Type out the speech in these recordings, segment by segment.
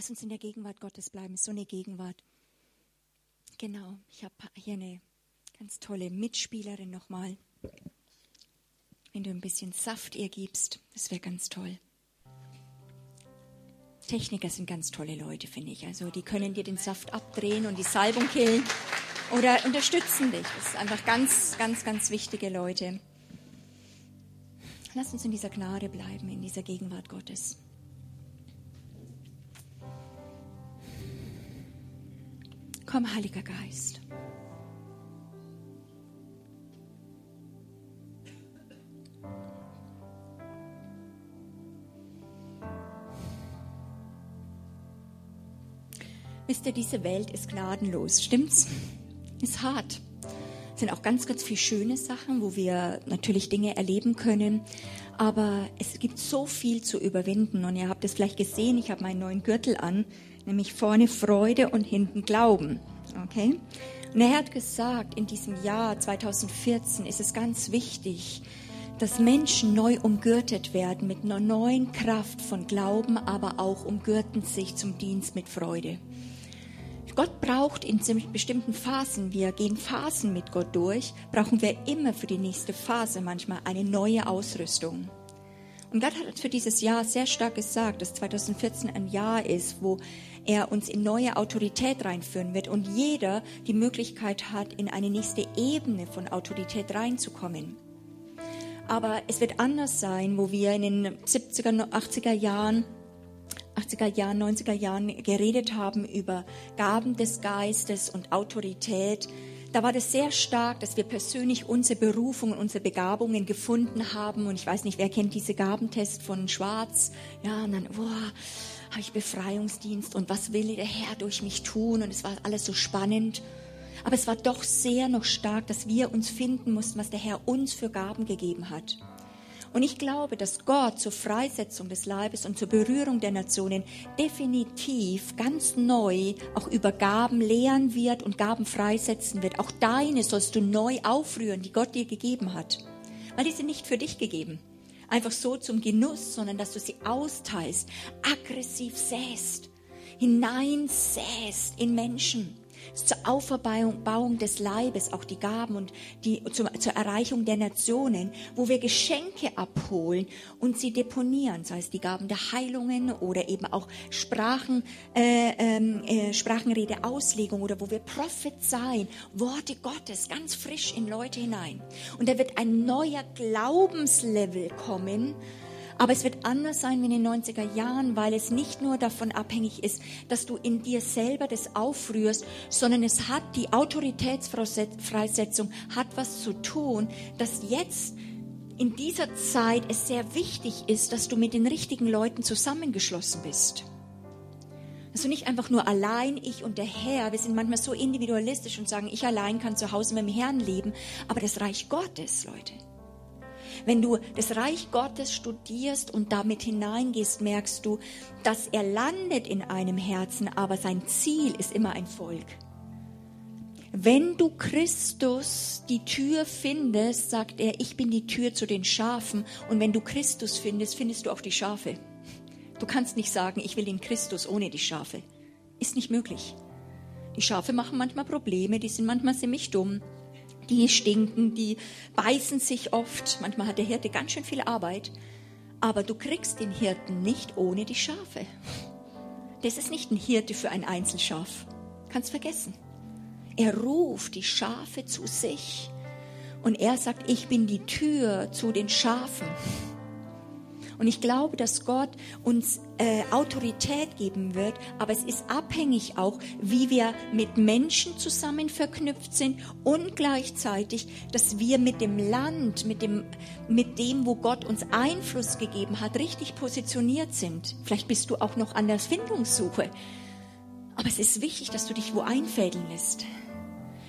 Lass uns in der Gegenwart Gottes bleiben. So eine Gegenwart. Genau. Ich habe hier eine ganz tolle Mitspielerin nochmal. Wenn du ein bisschen Saft ihr gibst, das wäre ganz toll. Techniker sind ganz tolle Leute, finde ich. Also die können dir den Saft abdrehen und die Salbung killen oder unterstützen dich. Das sind einfach ganz, ganz, ganz wichtige Leute. Lass uns in dieser Gnade bleiben, in dieser Gegenwart Gottes. Komm, Heiliger Geist. Wisst ihr, diese Welt ist gnadenlos, stimmt's? Ist hart. Es sind auch ganz, ganz viele schöne Sachen, wo wir natürlich Dinge erleben können. Aber es gibt so viel zu überwinden. Und ihr habt es vielleicht gesehen, ich habe meinen neuen Gürtel an, nämlich vorne Freude und hinten Glauben. Okay? Und er hat gesagt, in diesem Jahr 2014 ist es ganz wichtig, dass Menschen neu umgürtet werden mit einer neuen Kraft von Glauben, aber auch umgürten sich zum Dienst mit Freude. Gott braucht in bestimmten Phasen, wir gehen Phasen mit Gott durch, brauchen wir immer für die nächste Phase manchmal eine neue Ausrüstung. Und Gott hat für dieses Jahr sehr stark gesagt, dass 2014 ein Jahr ist, wo er uns in neue Autorität reinführen wird und jeder die Möglichkeit hat, in eine nächste Ebene von Autorität reinzukommen. Aber es wird anders sein, wo wir in den 70er, 80er Jahren 80er Jahren, 90er Jahren geredet haben über Gaben des Geistes und Autorität, da war das sehr stark, dass wir persönlich unsere Berufung und unsere Begabungen gefunden haben. Und ich weiß nicht, wer kennt diese Gabentest von Schwarz? Ja, und dann, boah, habe ich Befreiungsdienst und was will der Herr durch mich tun? Und es war alles so spannend. Aber es war doch sehr noch stark, dass wir uns finden mussten, was der Herr uns für Gaben gegeben hat. Und ich glaube, dass Gott zur Freisetzung des Leibes und zur Berührung der Nationen definitiv ganz neu auch über Gaben lehren wird und Gaben freisetzen wird. Auch deine sollst du neu aufrühren, die Gott dir gegeben hat. Weil die sind nicht für dich gegeben. Einfach so zum Genuss, sondern dass du sie austeilst, aggressiv säst, hineinsäst in Menschen zur Auferbauung des Leibes, auch die Gaben und die, zur, zur Erreichung der Nationen, wo wir Geschenke abholen und sie deponieren, sei es die Gaben der Heilungen oder eben auch Sprachen, äh, ähm, äh, Sprachenrede, Auslegung oder wo wir prophezeien, Worte Gottes ganz frisch in Leute hinein. Und da wird ein neuer Glaubenslevel kommen, aber es wird anders sein wie in den 90er Jahren, weil es nicht nur davon abhängig ist, dass du in dir selber das aufrührst, sondern es hat die Autoritätsfreisetzung, hat was zu tun, dass jetzt in dieser Zeit es sehr wichtig ist, dass du mit den richtigen Leuten zusammengeschlossen bist. Du nicht einfach nur allein, ich und der Herr, wir sind manchmal so individualistisch und sagen, ich allein kann zu Hause mit dem Herrn leben, aber das Reich Gottes, Leute, wenn du das Reich Gottes studierst und damit hineingehst, merkst du, dass er landet in einem Herzen, aber sein Ziel ist immer ein Volk. Wenn du Christus die Tür findest, sagt er, ich bin die Tür zu den Schafen. Und wenn du Christus findest, findest du auch die Schafe. Du kannst nicht sagen, ich will den Christus ohne die Schafe. Ist nicht möglich. Die Schafe machen manchmal Probleme, die sind manchmal ziemlich dumm die stinken, die beißen sich oft. Manchmal hat der Hirte ganz schön viel Arbeit. Aber du kriegst den Hirten nicht ohne die Schafe. Das ist nicht ein Hirte für ein Einzelschaf. Kannst vergessen. Er ruft die Schafe zu sich. Und er sagt, ich bin die Tür zu den Schafen. Und ich glaube, dass Gott uns äh, Autorität geben wird, aber es ist abhängig auch, wie wir mit Menschen zusammen verknüpft sind und gleichzeitig, dass wir mit dem Land, mit dem, mit dem, wo Gott uns Einfluss gegeben hat, richtig positioniert sind. Vielleicht bist du auch noch an der Findungssuche. Aber es ist wichtig, dass du dich wo einfädeln lässt.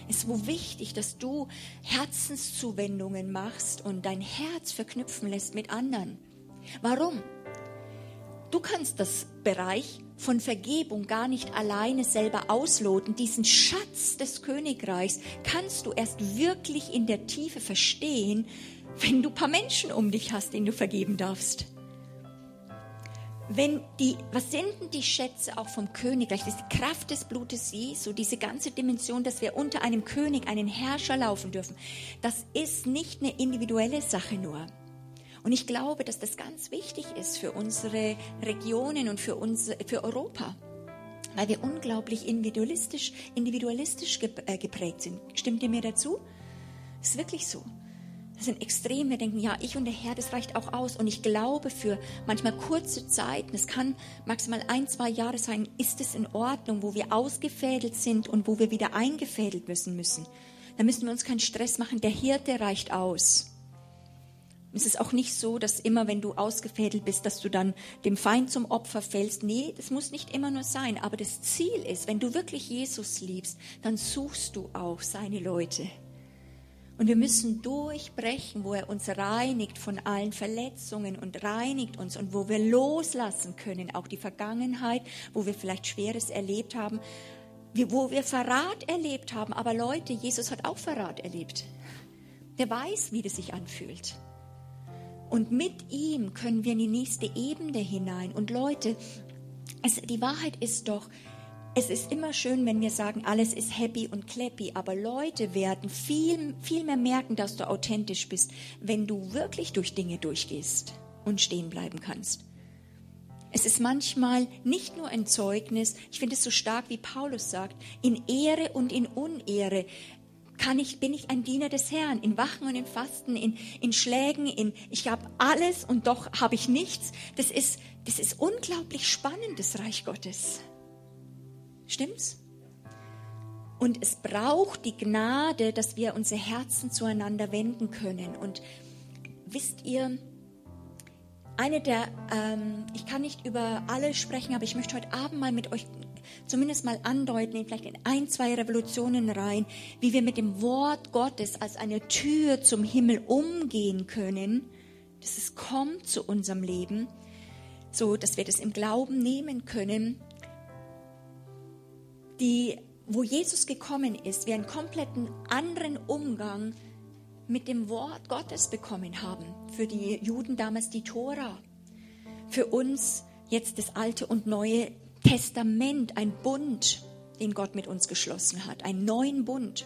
Es ist wo wichtig, dass du Herzenszuwendungen machst und dein Herz verknüpfen lässt mit anderen. Warum? Du kannst das Bereich von Vergebung gar nicht alleine selber ausloten. Diesen Schatz des Königreichs kannst du erst wirklich in der Tiefe verstehen, wenn du ein paar Menschen um dich hast, denen du vergeben darfst. wenn die, was sind denn die Schätze auch vom Königreich? Das ist die Kraft des Blutes Jesu, diese ganze Dimension, dass wir unter einem König, einen Herrscher laufen dürfen. Das ist nicht eine individuelle Sache nur. Und ich glaube, dass das ganz wichtig ist für unsere Regionen und für, uns, für Europa, weil wir unglaublich individualistisch, individualistisch äh, geprägt sind. Stimmt ihr mir dazu? Ist wirklich so. Das sind extrem. Wir denken, ja, ich und der Herr, das reicht auch aus. Und ich glaube, für manchmal kurze Zeit, das kann maximal ein, zwei Jahre sein, ist es in Ordnung, wo wir ausgefädelt sind und wo wir wieder eingefädelt müssen müssen. Da müssen wir uns keinen Stress machen. Der Hirte reicht aus. Es ist auch nicht so, dass immer, wenn du ausgefädelt bist, dass du dann dem Feind zum Opfer fällst. Nee, das muss nicht immer nur sein. Aber das Ziel ist, wenn du wirklich Jesus liebst, dann suchst du auch seine Leute. Und wir müssen durchbrechen, wo er uns reinigt von allen Verletzungen und reinigt uns und wo wir loslassen können, auch die Vergangenheit, wo wir vielleicht Schweres erlebt haben, wo wir Verrat erlebt haben. Aber Leute, Jesus hat auch Verrat erlebt. Der weiß, wie das sich anfühlt. Und mit ihm können wir in die nächste Ebene hinein. Und Leute, es, die Wahrheit ist doch, es ist immer schön, wenn wir sagen, alles ist happy und clappy, aber Leute werden viel, viel mehr merken, dass du authentisch bist, wenn du wirklich durch Dinge durchgehst und stehen bleiben kannst. Es ist manchmal nicht nur ein Zeugnis, ich finde es so stark, wie Paulus sagt, in Ehre und in Unehre kann ich, bin ich ein Diener des Herrn, in Wachen und in Fasten, in, in Schlägen, in, ich habe alles und doch habe ich nichts. Das ist, das ist unglaublich spannend, das Reich Gottes. Stimmt's? Und es braucht die Gnade, dass wir unsere Herzen zueinander wenden können. Und wisst ihr, eine der, ähm, ich kann nicht über alle sprechen, aber ich möchte heute Abend mal mit euch zumindest mal andeuten, vielleicht in ein, zwei Revolutionen rein, wie wir mit dem Wort Gottes als eine Tür zum Himmel umgehen können, dass es kommt zu unserem Leben, so dass wir das im Glauben nehmen können die, wo Jesus gekommen ist, wir einen kompletten anderen Umgang mit dem Wort Gottes bekommen haben. Für die Juden damals die Tora. Für uns jetzt das Alte und Neue Testament, ein Bund, den Gott mit uns geschlossen hat, einen neuen Bund.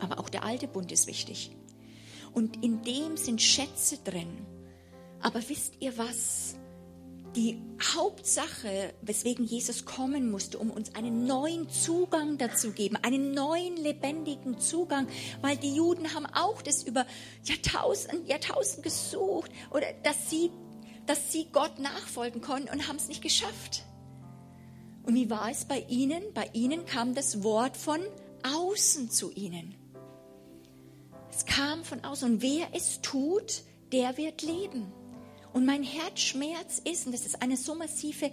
Aber auch der alte Bund ist wichtig. Und in dem sind Schätze drin. Aber wisst ihr was? die Hauptsache, weswegen Jesus kommen musste, um uns einen neuen Zugang dazu geben, einen neuen lebendigen Zugang, weil die Juden haben auch das über Jahrtausend, Jahrtausend gesucht oder dass sie, dass sie Gott nachfolgen konnten und haben es nicht geschafft. Und wie war es bei ihnen? Bei ihnen kam das Wort von außen zu ihnen. Es kam von außen. Und wer es tut, der wird leben. Und mein Herzschmerz ist, und das ist eine so massive äh,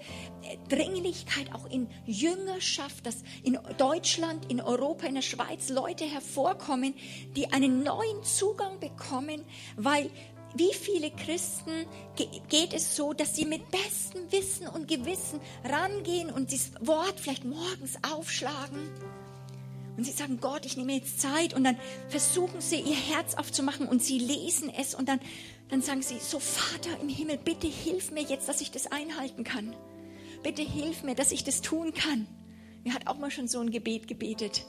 Dringlichkeit auch in Jüngerschaft, dass in Deutschland, in Europa, in der Schweiz Leute hervorkommen, die einen neuen Zugang bekommen, weil wie viele Christen geht es so, dass sie mit bestem Wissen und Gewissen rangehen und das Wort vielleicht morgens aufschlagen und sie sagen, Gott, ich nehme jetzt Zeit und dann versuchen sie ihr Herz aufzumachen und sie lesen es und dann dann sagen sie, so Vater im Himmel, bitte hilf mir jetzt, dass ich das einhalten kann. Bitte hilf mir, dass ich das tun kann. Mir hat auch mal schon so ein Gebet gebetet.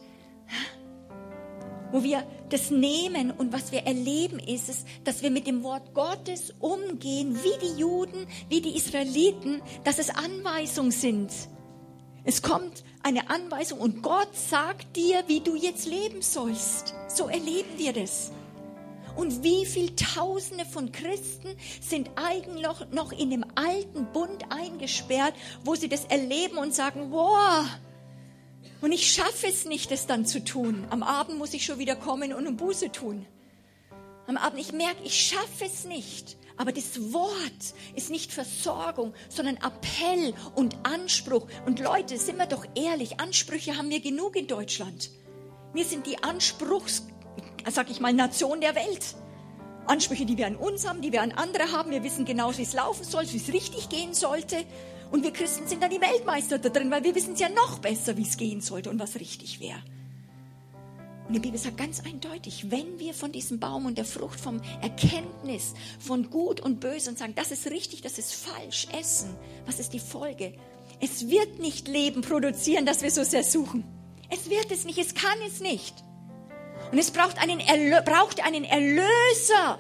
Wo wir das nehmen und was wir erleben ist es, dass wir mit dem Wort Gottes umgehen, wie die Juden, wie die Israeliten, dass es Anweisungen sind. Es kommt eine Anweisung und Gott sagt dir, wie du jetzt leben sollst. So erleben wir das. Und wie viele Tausende von Christen sind eigentlich noch in dem alten Bund eingesperrt, wo sie das erleben und sagen, wow, und ich schaffe es nicht, das dann zu tun. Am Abend muss ich schon wieder kommen und eine Buße tun. Am Abend, ich merke, ich schaffe es nicht. Aber das Wort ist nicht Versorgung, sondern Appell und Anspruch. Und Leute, sind wir doch ehrlich, Ansprüche haben wir genug in Deutschland. Wir sind die Anspruchs sag ich mal, Nation der Welt. Ansprüche, die wir an uns haben, die wir an andere haben. Wir wissen genau, wie es laufen soll, wie es richtig gehen sollte. Und wir Christen sind dann die Weltmeister da drin, weil wir wissen es ja noch besser, wie es gehen sollte und was richtig wäre. Und die Bibel sagt ganz eindeutig, wenn wir von diesem Baum und der Frucht vom Erkenntnis von Gut und Böse und sagen, das ist richtig, das ist falsch, essen, was ist die Folge? Es wird nicht Leben produzieren, das wir so sehr suchen. Es wird es nicht, es kann es nicht. Und es braucht einen, Erlö braucht einen Erlöser,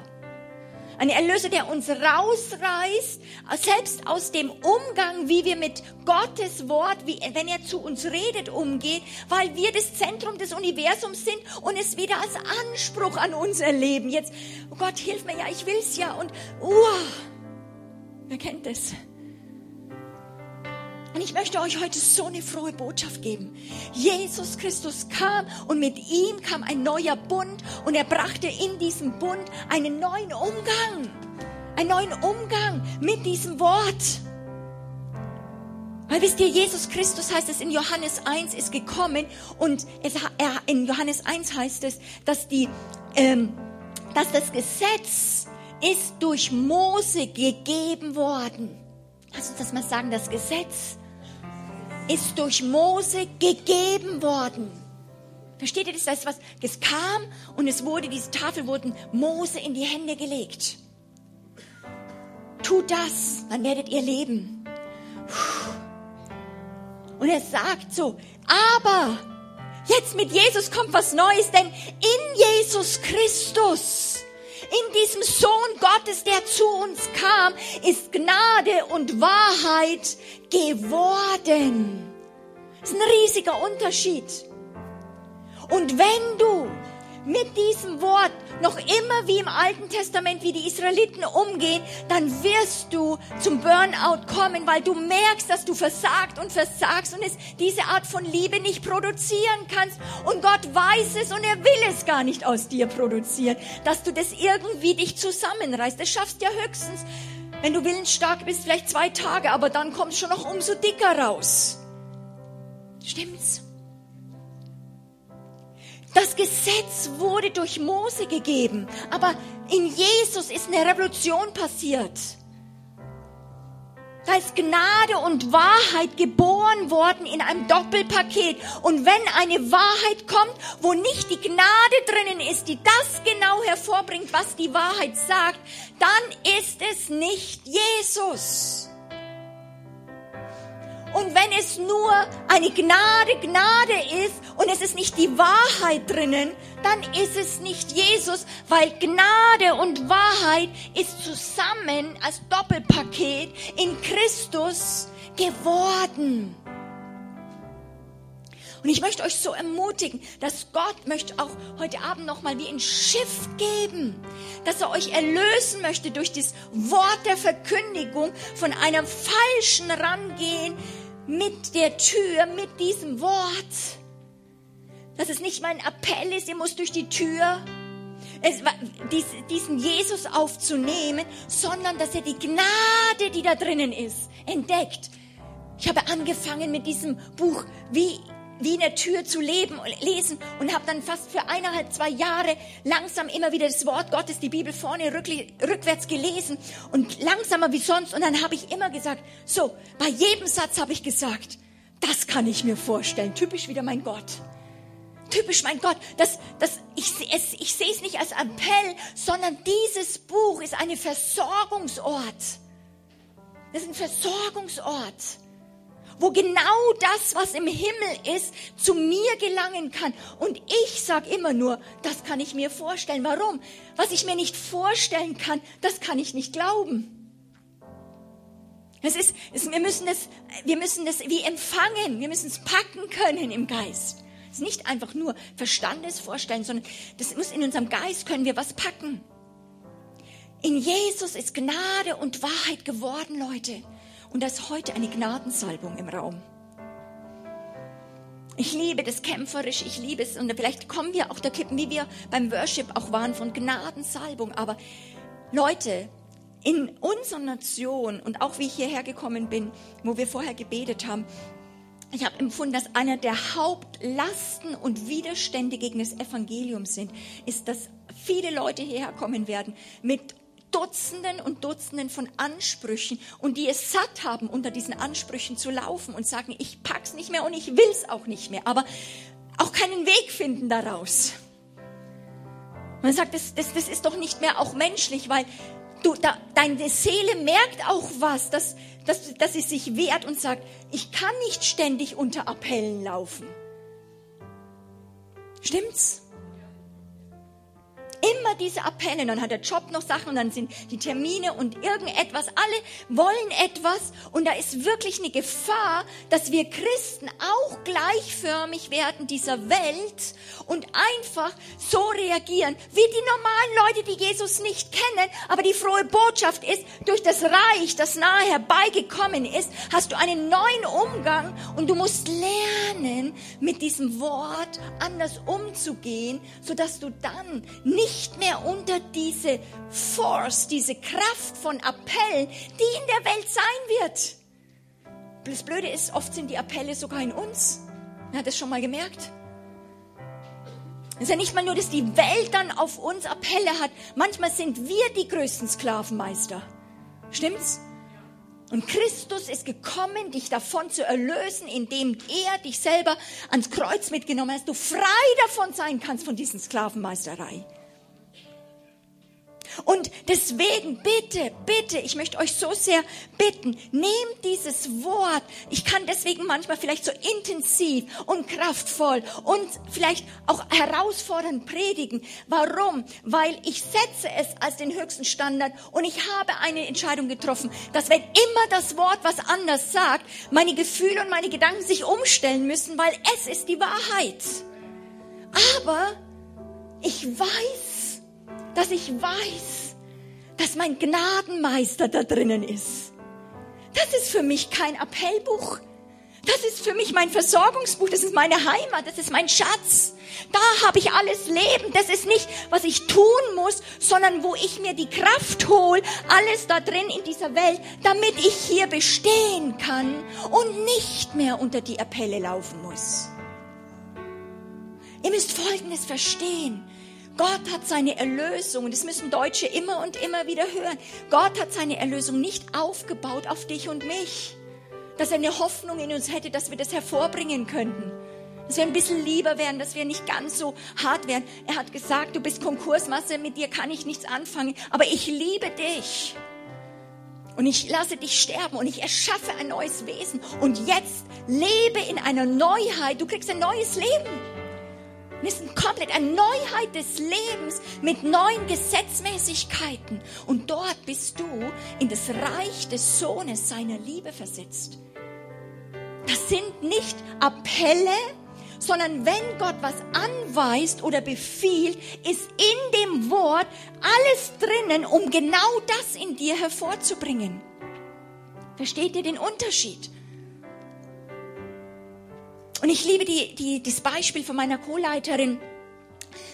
ein Erlöser, der uns rausreißt, selbst aus dem Umgang, wie wir mit Gottes Wort, wie, wenn er zu uns redet, umgeht, weil wir das Zentrum des Universums sind und es wieder als Anspruch an uns erleben. Jetzt, oh Gott, hilf mir ja, ich will's ja und, uh, wer kennt das? Und ich möchte euch heute so eine frohe Botschaft geben. Jesus Christus kam und mit ihm kam ein neuer Bund und er brachte in diesem Bund einen neuen Umgang. Einen neuen Umgang mit diesem Wort. Weil wisst ihr, Jesus Christus heißt es in Johannes 1 ist gekommen und es, er, in Johannes 1 heißt es, dass, die, ähm, dass das Gesetz ist durch Mose gegeben worden. Lass uns das mal sagen, das Gesetz ist durch Mose gegeben worden. Versteht ihr das? Das was, es kam und es wurde, diese Tafel wurden Mose in die Hände gelegt. Tut das, dann werdet ihr leben. Und er sagt so, aber jetzt mit Jesus kommt was Neues, denn in Jesus Christus in diesem Sohn Gottes, der zu uns kam, ist Gnade und Wahrheit geworden. Das ist ein riesiger Unterschied. Und wenn du mit diesem Wort noch immer wie im Alten Testament, wie die Israeliten umgehen, dann wirst du zum Burnout kommen, weil du merkst, dass du versagt und versagst und es diese Art von Liebe nicht produzieren kannst. Und Gott weiß es und er will es gar nicht aus dir produzieren, dass du das irgendwie dich zusammenreißt. Das schaffst ja höchstens, wenn du willensstark bist, vielleicht zwei Tage, aber dann kommst du schon noch umso dicker raus. Stimmt's? Das Gesetz wurde durch Mose gegeben, aber in Jesus ist eine Revolution passiert. Da ist Gnade und Wahrheit geboren worden in einem Doppelpaket. Und wenn eine Wahrheit kommt, wo nicht die Gnade drinnen ist, die das genau hervorbringt, was die Wahrheit sagt, dann ist es nicht Jesus. Und wenn es nur eine Gnade, Gnade ist und es ist nicht die Wahrheit drinnen, dann ist es nicht Jesus, weil Gnade und Wahrheit ist zusammen als Doppelpaket in Christus geworden. Und ich möchte euch so ermutigen, dass Gott möchte auch heute Abend nochmal wie ein Schiff geben, dass er euch erlösen möchte durch das Wort der Verkündigung von einem falschen Rangehen, mit der Tür, mit diesem Wort. Dass es nicht mein Appell ist, ihr müsst durch die Tür, es, dies, diesen Jesus aufzunehmen, sondern dass er die Gnade, die da drinnen ist, entdeckt. Ich habe angefangen mit diesem Buch, wie wie in der Tür zu leben, lesen und habe dann fast für eineinhalb, zwei Jahre langsam immer wieder das Wort Gottes, die Bibel vorne rückwärts gelesen und langsamer wie sonst. Und dann habe ich immer gesagt, so, bei jedem Satz habe ich gesagt, das kann ich mir vorstellen. Typisch wieder mein Gott. Typisch mein Gott. Das, das, ich, es, ich sehe es nicht als Appell, sondern dieses Buch ist eine Versorgungsort. Das ist ein Versorgungsort wo genau das, was im Himmel ist, zu mir gelangen kann. Und ich sage immer nur, das kann ich mir vorstellen. Warum? Was ich mir nicht vorstellen kann, das kann ich nicht glauben. Es ist, es, wir müssen das, wir müssen das wie empfangen. Wir müssen es packen können im Geist. Es ist nicht einfach nur Verstandes vorstellen, sondern das muss in unserem Geist können wir was packen. In Jesus ist Gnade und Wahrheit geworden, Leute. Und da ist heute eine Gnadensalbung im Raum. Ich liebe das kämpferisch, ich liebe es. Und vielleicht kommen wir auch da kippen, wie wir beim Worship auch waren, von Gnadensalbung. Aber Leute, in unserer Nation und auch wie ich hierher gekommen bin, wo wir vorher gebetet haben, ich habe empfunden, dass einer der Hauptlasten und Widerstände gegen das Evangelium sind, ist, dass viele Leute hierher kommen werden mit Dutzenden und Dutzenden von Ansprüchen und die es satt haben, unter diesen Ansprüchen zu laufen und sagen, ich pack's nicht mehr und ich will's auch nicht mehr. Aber auch keinen Weg finden daraus. Man sagt, das, das, das ist doch nicht mehr auch menschlich, weil du, da, deine Seele merkt auch was, dass, dass, dass sie sich wehrt und sagt, ich kann nicht ständig unter Appellen laufen. Stimmt's? Immer diese Appelle, dann hat der Job noch Sachen und dann sind die Termine und irgendetwas. Alle wollen etwas und da ist wirklich eine Gefahr, dass wir Christen auch gleichförmig werden dieser Welt und einfach so reagieren wie die normalen Leute, die Jesus nicht kennen. Aber die frohe Botschaft ist, durch das Reich, das nahe herbeigekommen ist, hast du einen neuen Umgang und du musst lernen, mit diesem Wort anders umzugehen, sodass du dann nicht mehr unter diese Force, diese Kraft von Appellen, die in der Welt sein wird. Das Blöde ist, oft sind die Appelle sogar in uns. Wer hat das schon mal gemerkt? Es ist ja nicht mal nur, dass die Welt dann auf uns Appelle hat. Manchmal sind wir die größten Sklavenmeister. Stimmt's? Und Christus ist gekommen, dich davon zu erlösen, indem er dich selber ans Kreuz mitgenommen hat, du frei davon sein kannst von diesen Sklavenmeisterei. Und deswegen bitte, bitte, ich möchte euch so sehr bitten, nehmt dieses Wort. Ich kann deswegen manchmal vielleicht so intensiv und kraftvoll und vielleicht auch herausfordernd predigen. Warum? Weil ich setze es als den höchsten Standard und ich habe eine Entscheidung getroffen, dass wenn immer das Wort was anders sagt, meine Gefühle und meine Gedanken sich umstellen müssen, weil es ist die Wahrheit. Aber ich weiß, dass ich weiß, dass mein Gnadenmeister da drinnen ist. Das ist für mich kein Appellbuch. Das ist für mich mein Versorgungsbuch, das ist meine Heimat, das ist mein Schatz. Da habe ich alles Leben. Das ist nicht, was ich tun muss, sondern wo ich mir die Kraft hole, alles da drin in dieser Welt, damit ich hier bestehen kann und nicht mehr unter die Appelle laufen muss. Ihr müsst Folgendes verstehen. Gott hat seine Erlösung, und das müssen Deutsche immer und immer wieder hören, Gott hat seine Erlösung nicht aufgebaut auf dich und mich, dass er eine Hoffnung in uns hätte, dass wir das hervorbringen könnten. Dass wir ein bisschen lieber wären, dass wir nicht ganz so hart wären. Er hat gesagt, du bist Konkursmasse, mit dir kann ich nichts anfangen, aber ich liebe dich. Und ich lasse dich sterben und ich erschaffe ein neues Wesen. Und jetzt lebe in einer Neuheit. Du kriegst ein neues Leben. Wir sind komplett eine Neuheit des Lebens mit neuen Gesetzmäßigkeiten. Und dort bist du in das Reich des Sohnes seiner Liebe versetzt. Das sind nicht Appelle, sondern wenn Gott was anweist oder befiehlt, ist in dem Wort alles drinnen, um genau das in dir hervorzubringen. Versteht ihr den Unterschied? Und ich liebe die, die, das Beispiel von meiner Co-Leiterin,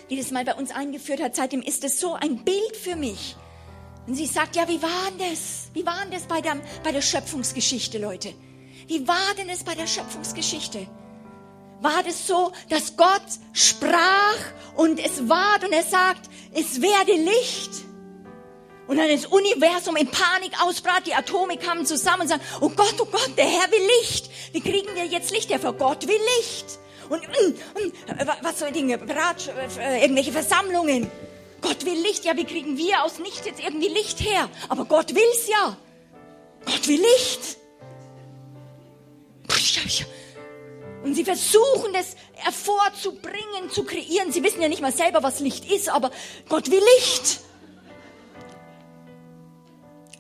die das mal bei uns eingeführt hat. Seitdem ist es so ein Bild für mich. Und sie sagt, ja, wie war denn das? Wie war denn das bei der, bei der Schöpfungsgeschichte, Leute? Wie war denn es bei der Schöpfungsgeschichte? War das so, dass Gott sprach und es ward und er sagt, es werde Licht? Und dann das Universum in Panik ausbrat, die Atome kamen zusammen und sagen, oh Gott, oh Gott, der Herr will Licht. Wie kriegen wir jetzt Licht her? Für Gott will Licht. Und, und, und was soll Dinge, Brat, äh, irgendwelche Versammlungen. Gott will Licht. Ja, wie kriegen wir aus Nichts jetzt irgendwie Licht her? Aber Gott will's ja. Gott will Licht. Und sie versuchen es hervorzubringen, zu kreieren. Sie wissen ja nicht mal selber, was Licht ist, aber Gott will Licht.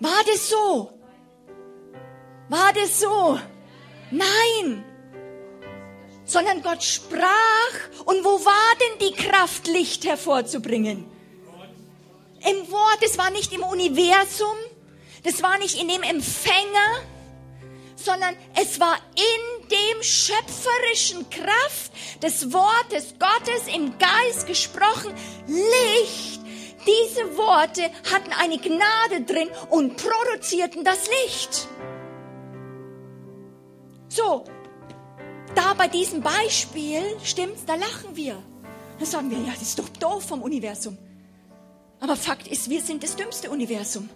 War das so? War das so? Nein. Sondern Gott sprach und wo war denn die Kraft, Licht hervorzubringen? Im Wort, es war nicht im Universum, das war nicht in dem Empfänger, sondern es war in dem schöpferischen Kraft des Wortes Gottes im Geist gesprochen, Licht diese Worte hatten eine Gnade drin und produzierten das Licht. So, da bei diesem Beispiel, stimmt's, da lachen wir. Da sagen wir, ja, das ist doch doof vom Universum. Aber Fakt ist, wir sind das dümmste Universum.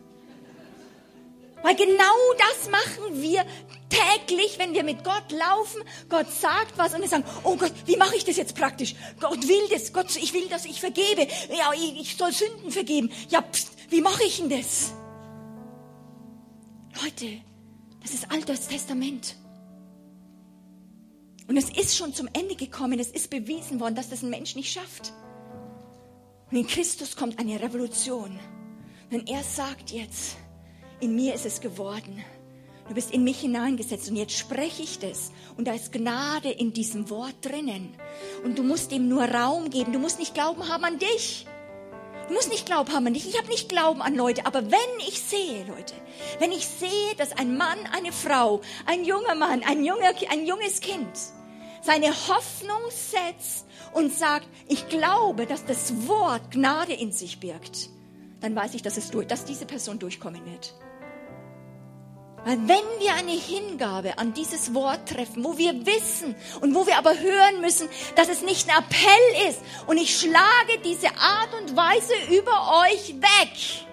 Weil genau das machen wir täglich, wenn wir mit Gott laufen. Gott sagt was und wir sagen, oh Gott, wie mache ich das jetzt praktisch? Gott will das. Gott, ich will, dass ich vergebe. Ja, ich, ich soll Sünden vergeben. Ja, pst, wie mache ich denn das? Leute, das ist altes Testament. Und es ist schon zum Ende gekommen. Es ist bewiesen worden, dass das ein Mensch nicht schafft. Und in Christus kommt eine Revolution. Denn er sagt jetzt, in mir ist es geworden. Du bist in mich hineingesetzt und jetzt spreche ich das. Und da ist Gnade in diesem Wort drinnen. Und du musst ihm nur Raum geben. Du musst nicht Glauben haben an dich. Du musst nicht Glauben haben an dich. Ich habe nicht Glauben an Leute. Aber wenn ich sehe, Leute, wenn ich sehe, dass ein Mann, eine Frau, ein junger Mann, ein, junger, ein junges Kind seine Hoffnung setzt und sagt, ich glaube, dass das Wort Gnade in sich birgt, dann weiß ich, dass, es durch, dass diese Person durchkommen wird. Weil wenn wir eine Hingabe an dieses Wort treffen, wo wir wissen und wo wir aber hören müssen, dass es nicht ein Appell ist und ich schlage diese Art und Weise über euch weg.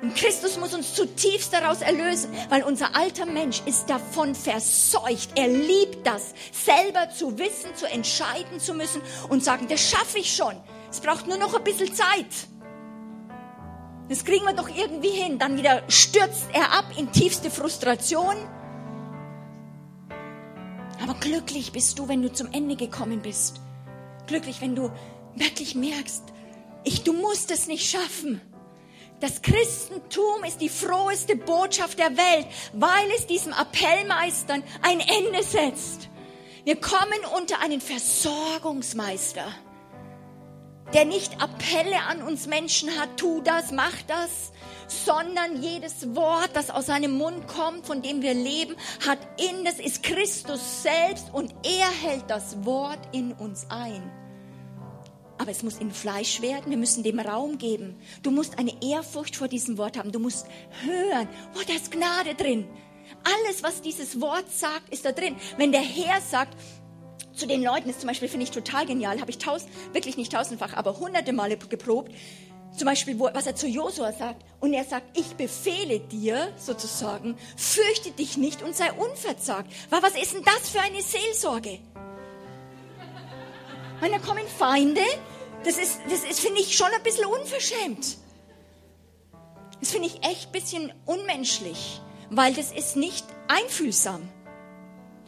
Und Christus muss uns zutiefst daraus erlösen, weil unser alter Mensch ist davon verseucht. Er liebt das, selber zu wissen, zu entscheiden zu müssen und sagen, das schaffe ich schon. Es braucht nur noch ein bisschen Zeit. Das kriegen wir doch irgendwie hin. Dann wieder stürzt er ab in tiefste Frustration. Aber glücklich bist du, wenn du zum Ende gekommen bist. Glücklich, wenn du wirklich merkst, ich, du musst es nicht schaffen. Das Christentum ist die froheste Botschaft der Welt, weil es diesem Appellmeistern ein Ende setzt. Wir kommen unter einen Versorgungsmeister der nicht Appelle an uns Menschen hat, tu das, mach das, sondern jedes Wort, das aus seinem Mund kommt, von dem wir leben, hat in das ist Christus selbst und er hält das Wort in uns ein. Aber es muss in Fleisch werden, wir müssen dem Raum geben. Du musst eine Ehrfurcht vor diesem Wort haben. Du musst hören, oh, da ist Gnade drin. Alles, was dieses Wort sagt, ist da drin. Wenn der Herr sagt, zu den Leuten ist zum Beispiel, finde ich total genial, habe ich tausend, wirklich nicht tausendfach, aber hunderte Male geprobt. Zum Beispiel, wo, was er zu Josua sagt. Und er sagt, ich befehle dir sozusagen, fürchte dich nicht und sei unverzagt. Weil was ist denn das für eine Seelsorge? Wenn da kommen Feinde, das ist, das ist, finde ich, schon ein bisschen unverschämt. Das finde ich echt ein bisschen unmenschlich, weil das ist nicht einfühlsam.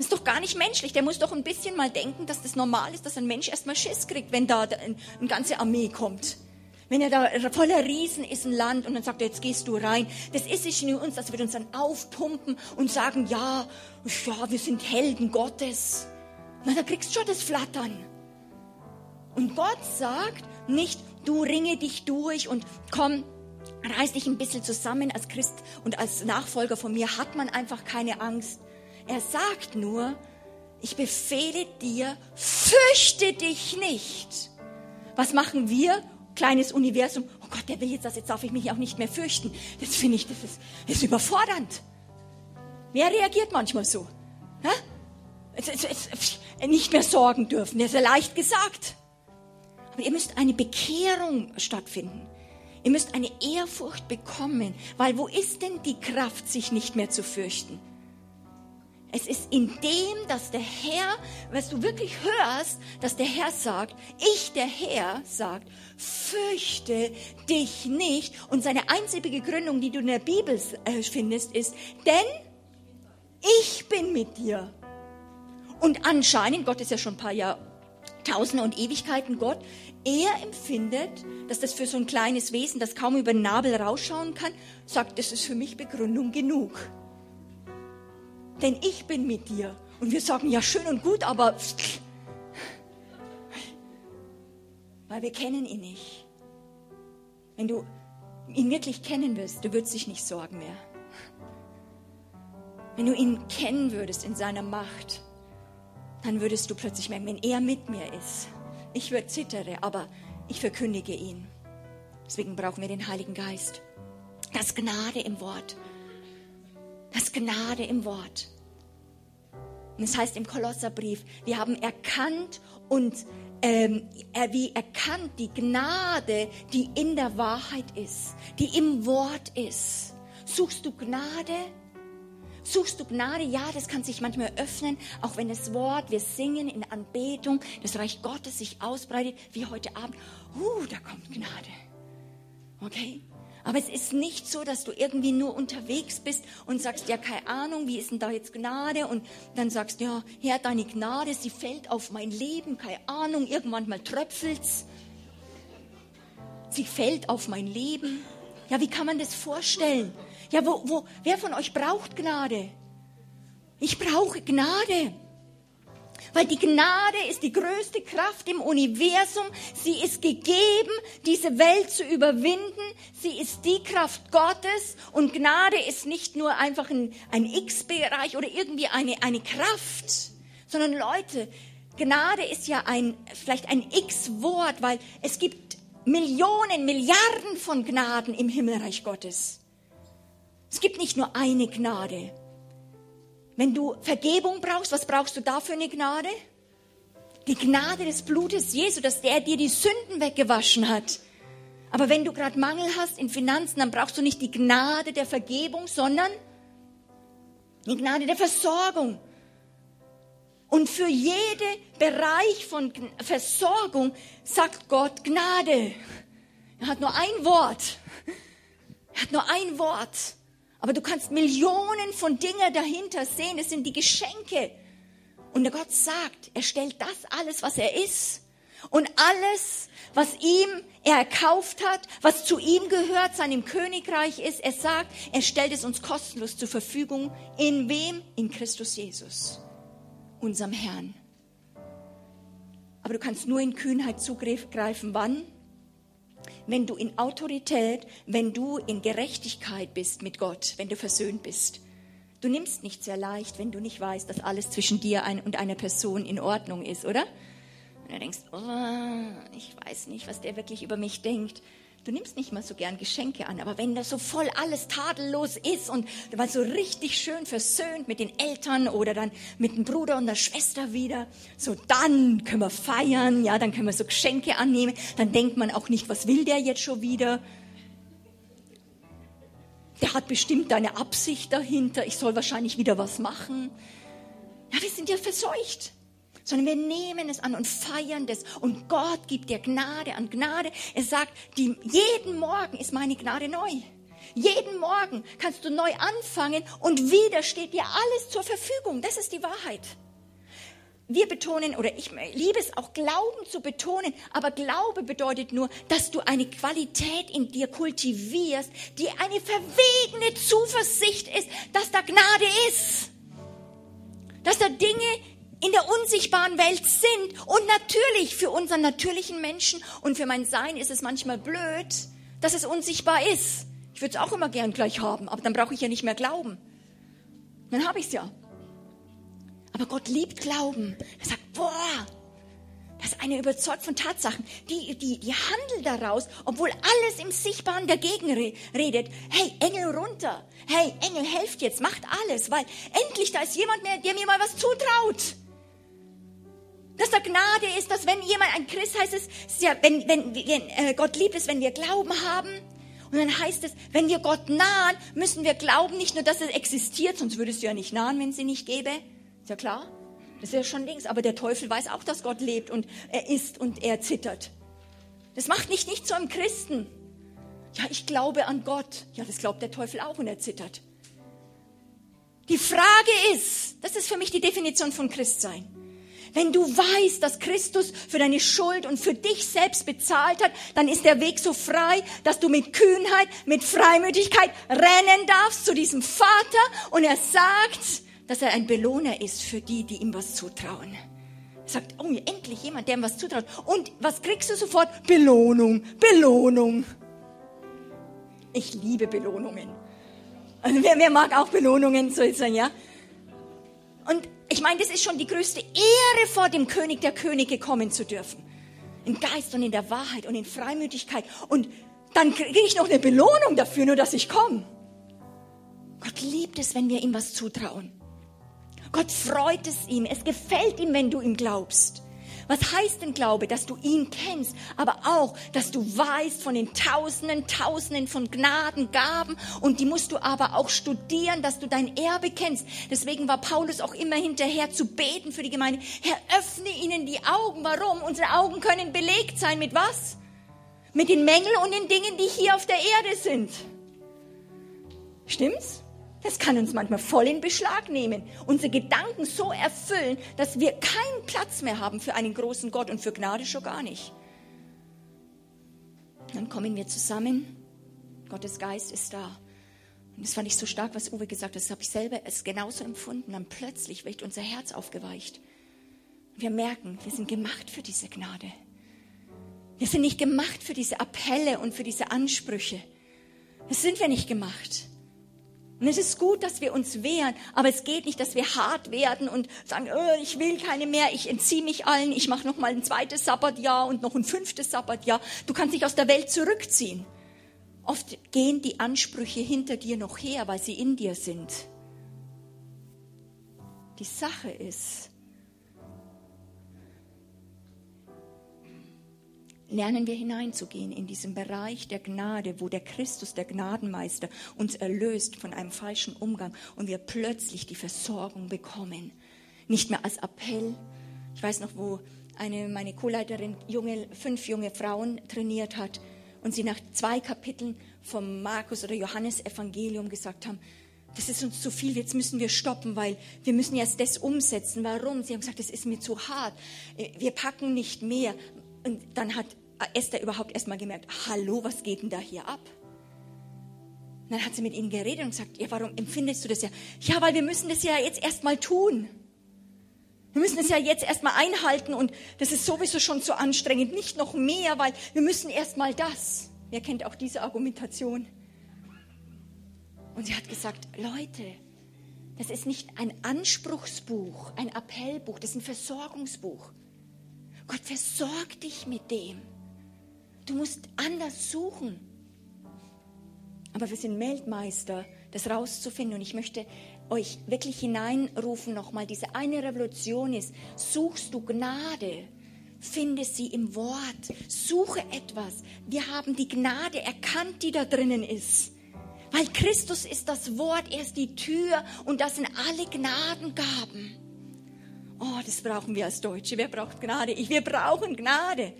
Das ist doch gar nicht menschlich. Der muss doch ein bisschen mal denken, dass das normal ist, dass ein Mensch erstmal Schiss kriegt, wenn da eine ganze Armee kommt. Wenn er da voller Riesen ist, ein Land, und dann sagt er, jetzt gehst du rein. Das ist nicht nur uns, das wird uns dann aufpumpen und sagen, ja, ja, wir sind Helden Gottes. Na, da kriegst du schon das Flattern. Und Gott sagt nicht, du ringe dich durch und komm, reiß dich ein bisschen zusammen als Christ und als Nachfolger von mir hat man einfach keine Angst. Er sagt nur, ich befehle dir, fürchte dich nicht. Was machen wir? Kleines Universum. Oh Gott, der will jetzt das, jetzt darf ich mich auch nicht mehr fürchten. Das finde ich, das ist, ist überfordernd. Wer reagiert manchmal so? Ja? Nicht mehr sorgen dürfen, das ist ja leicht gesagt. Aber ihr müsst eine Bekehrung stattfinden. Ihr müsst eine Ehrfurcht bekommen, weil wo ist denn die Kraft, sich nicht mehr zu fürchten? Es ist in dem, dass der Herr, was du wirklich hörst, dass der Herr sagt, ich, der Herr, sagt, fürchte dich nicht. Und seine einzige Begründung, die du in der Bibel äh, findest, ist, denn ich bin mit dir. Und anscheinend, Gott ist ja schon ein paar Jahrtausende und Ewigkeiten Gott, er empfindet, dass das für so ein kleines Wesen, das kaum über den Nabel rausschauen kann, sagt, das ist für mich Begründung genug denn ich bin mit dir. Und wir sagen, ja, schön und gut, aber weil wir kennen ihn nicht. Wenn du ihn wirklich kennen willst, du würdest dich nicht sorgen mehr. Wenn du ihn kennen würdest in seiner Macht, dann würdest du plötzlich merken, wenn er mit mir ist, ich würde zittere, aber ich verkündige ihn. Deswegen brauchen wir den Heiligen Geist. Das Gnade im Wort. Das Gnade im Wort. Und es das heißt im Kolosserbrief, wir haben erkannt und ähm, wie erkannt die Gnade, die in der Wahrheit ist, die im Wort ist. Suchst du Gnade? Suchst du Gnade? Ja, das kann sich manchmal öffnen, auch wenn das Wort, wir singen in Anbetung, das Reich Gottes sich ausbreitet, wie heute Abend. Uh, da kommt Gnade. Okay? Aber es ist nicht so, dass du irgendwie nur unterwegs bist und sagst, ja, keine Ahnung, wie ist denn da jetzt Gnade? Und dann sagst, ja, Herr, deine Gnade, sie fällt auf mein Leben, keine Ahnung, irgendwann mal tröpfelt's. Sie fällt auf mein Leben. Ja, wie kann man das vorstellen? Ja, wo, wo, wer von euch braucht Gnade? Ich brauche Gnade. Weil die Gnade ist die größte Kraft im Universum. Sie ist gegeben, diese Welt zu überwinden. Sie ist die Kraft Gottes. Und Gnade ist nicht nur einfach ein, ein X-Bereich oder irgendwie eine, eine Kraft, sondern Leute, Gnade ist ja ein, vielleicht ein X-Wort, weil es gibt Millionen, Milliarden von Gnaden im Himmelreich Gottes. Es gibt nicht nur eine Gnade. Wenn du Vergebung brauchst, was brauchst du da für eine Gnade? Die Gnade des Blutes Jesu, dass der dir die Sünden weggewaschen hat. Aber wenn du gerade Mangel hast in Finanzen, dann brauchst du nicht die Gnade der Vergebung, sondern die Gnade der Versorgung. Und für jeden Bereich von Versorgung sagt Gott Gnade. Er hat nur ein Wort. Er hat nur ein Wort. Aber du kannst Millionen von Dingen dahinter sehen. Es sind die Geschenke. Und der Gott sagt, er stellt das alles, was er ist. Und alles, was ihm er erkauft hat, was zu ihm gehört, seinem Königreich ist, er sagt, er stellt es uns kostenlos zur Verfügung. In wem? In Christus Jesus, unserem Herrn. Aber du kannst nur in Kühnheit zugreifen. Wann? Wenn du in Autorität, wenn du in Gerechtigkeit bist mit Gott, wenn du versöhnt bist. Du nimmst nicht sehr leicht, wenn du nicht weißt, dass alles zwischen dir und einer Person in Ordnung ist, oder? Und du denkst, oh, ich weiß nicht, was der wirklich über mich denkt. Du nimmst nicht mal so gern Geschenke an, aber wenn da so voll alles tadellos ist und du warst so richtig schön versöhnt mit den Eltern oder dann mit dem Bruder und der Schwester wieder, so dann können wir feiern, ja, dann können wir so Geschenke annehmen, dann denkt man auch nicht, was will der jetzt schon wieder? Der hat bestimmt eine Absicht dahinter, ich soll wahrscheinlich wieder was machen. Ja, wir sind ja verseucht sondern wir nehmen es an und feiern das. Und Gott gibt dir Gnade an Gnade. Er sagt, die, jeden Morgen ist meine Gnade neu. Jeden Morgen kannst du neu anfangen und wieder steht dir alles zur Verfügung. Das ist die Wahrheit. Wir betonen, oder ich liebe es auch, Glauben zu betonen, aber Glaube bedeutet nur, dass du eine Qualität in dir kultivierst, die eine verwegene Zuversicht ist, dass da Gnade ist. Dass da Dinge in der unsichtbaren Welt sind. Und natürlich für unseren natürlichen Menschen und für mein Sein ist es manchmal blöd, dass es unsichtbar ist. Ich würde es auch immer gern gleich haben, aber dann brauche ich ja nicht mehr glauben. Dann habe ich es ja. Aber Gott liebt Glauben. Er sagt, boah, das ist eine Überzeugung von Tatsachen. Die, die, die handelt daraus, obwohl alles im Sichtbaren dagegen redet. Hey, Engel runter. Hey, Engel, helft jetzt, macht alles, weil endlich da ist jemand mehr, der mir mal was zutraut da Gnade ist, dass wenn jemand ein Christ heißt es, ja, wenn, wenn, wenn äh, Gott liebt es, wenn wir Glauben haben. Und dann heißt es, wenn wir Gott nahen, müssen wir glauben, nicht nur, dass er existiert, sonst würdest du ja nicht nahen, wenn sie nicht gäbe. Ist ja klar. Das ist ja schon links. Aber der Teufel weiß auch, dass Gott lebt und er ist und er zittert. Das macht nicht nicht zu einem Christen. Ja, ich glaube an Gott. Ja, das glaubt der Teufel auch und er zittert. Die Frage ist, das ist für mich die Definition von Christsein. Wenn du weißt, dass Christus für deine Schuld und für dich selbst bezahlt hat, dann ist der Weg so frei, dass du mit Kühnheit, mit Freimütigkeit rennen darfst zu diesem Vater und er sagt, dass er ein Belohner ist für die, die ihm was zutrauen. Er sagt, oh, endlich jemand, der ihm was zutraut. Und was kriegst du sofort? Belohnung, Belohnung. Ich liebe Belohnungen. Also wer, wer mag auch Belohnungen, so er, ja? Und ich meine, das ist schon die größte Ehre, vor dem König der Könige kommen zu dürfen. Im Geist und in der Wahrheit und in Freimütigkeit. Und dann kriege ich noch eine Belohnung dafür, nur dass ich komme. Gott liebt es, wenn wir ihm was zutrauen. Gott freut es ihm. Es gefällt ihm, wenn du ihm glaubst. Was heißt denn Glaube? Dass du ihn kennst, aber auch, dass du weißt von den Tausenden, Tausenden von Gnadengaben und die musst du aber auch studieren, dass du dein Erbe kennst. Deswegen war Paulus auch immer hinterher zu beten für die Gemeinde. Herr, öffne ihnen die Augen. Warum? Unsere Augen können belegt sein mit was? Mit den Mängeln und den Dingen, die hier auf der Erde sind. Stimmt's? Das kann uns manchmal voll in Beschlag nehmen, unsere Gedanken so erfüllen, dass wir keinen Platz mehr haben für einen großen Gott und für Gnade schon gar nicht. Dann kommen wir zusammen, Gottes Geist ist da. Und das fand ich so stark, was Uwe gesagt hat, das habe ich selber es genauso empfunden. Dann plötzlich wird unser Herz aufgeweicht. Wir merken, wir sind gemacht für diese Gnade. Wir sind nicht gemacht für diese Appelle und für diese Ansprüche. Das sind wir nicht gemacht. Und es ist gut, dass wir uns wehren, aber es geht nicht, dass wir hart werden und sagen, oh, ich will keine mehr, ich entziehe mich allen, ich mache noch mal ein zweites Sabbatjahr und noch ein fünftes Sabbatjahr. Du kannst dich aus der Welt zurückziehen. Oft gehen die Ansprüche hinter dir noch her, weil sie in dir sind. Die Sache ist, lernen wir hineinzugehen in diesen Bereich der Gnade, wo der Christus, der Gnadenmeister, uns erlöst von einem falschen Umgang und wir plötzlich die Versorgung bekommen. Nicht mehr als Appell. Ich weiß noch, wo eine, meine Co-Leiterin junge, fünf junge Frauen trainiert hat und sie nach zwei Kapiteln vom Markus oder Johannes Evangelium gesagt haben, das ist uns zu viel, jetzt müssen wir stoppen, weil wir müssen erst das umsetzen. Warum? Sie haben gesagt, das ist mir zu hart. Wir packen nicht mehr. Und dann hat Esther überhaupt erst mal gemerkt, hallo, was geht denn da hier ab? Und dann hat sie mit ihnen geredet und gesagt, ja, warum empfindest du das ja? Ja, weil wir müssen das ja jetzt erst mal tun. Wir müssen es ja jetzt erst mal einhalten und das ist sowieso schon zu anstrengend. Nicht noch mehr, weil wir müssen erst mal das. Wer kennt auch diese Argumentation? Und sie hat gesagt, Leute, das ist nicht ein Anspruchsbuch, ein Appellbuch, das ist ein Versorgungsbuch. Gott versorgt dich mit dem. Du musst anders suchen. Aber wir sind Weltmeister, das rauszufinden. Und ich möchte euch wirklich hineinrufen nochmal. Diese eine Revolution ist, suchst du Gnade, finde sie im Wort. Suche etwas. Wir haben die Gnade erkannt, die da drinnen ist. Weil Christus ist das Wort, er ist die Tür und das sind alle Gnadengaben. Oh, das brauchen wir als Deutsche. Wer braucht Gnade? Ich, wir brauchen Gnade.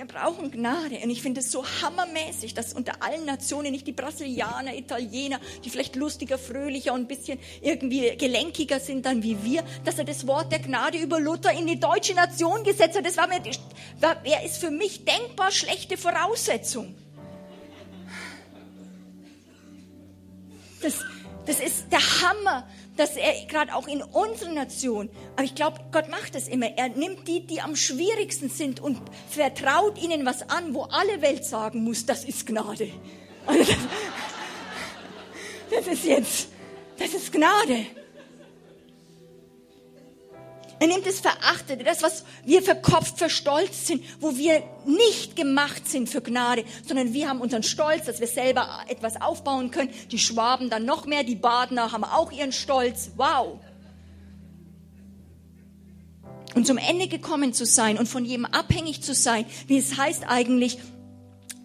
Wir brauchen Gnade. Und ich finde es so hammermäßig, dass unter allen Nationen nicht die Brasilianer, Italiener, die vielleicht lustiger, fröhlicher und ein bisschen irgendwie gelenkiger sind dann wie wir, dass er das Wort der Gnade über Luther in die deutsche Nation gesetzt hat. Das war mir, war, er ist für mich denkbar schlechte Voraussetzung. Das, das ist der Hammer dass er gerade auch in unserer Nation, aber ich glaube, Gott macht es immer. Er nimmt die, die am schwierigsten sind und vertraut ihnen was an, wo alle Welt sagen muss, das ist Gnade. Also das, das ist jetzt, das ist Gnade. Er nimmt das Verachtete, das, was wir verkopft, verstolzt sind, wo wir nicht gemacht sind für Gnade, sondern wir haben unseren Stolz, dass wir selber etwas aufbauen können. Die Schwaben dann noch mehr, die Badener haben auch ihren Stolz. Wow. Und zum Ende gekommen zu sein und von jedem abhängig zu sein, wie es heißt eigentlich,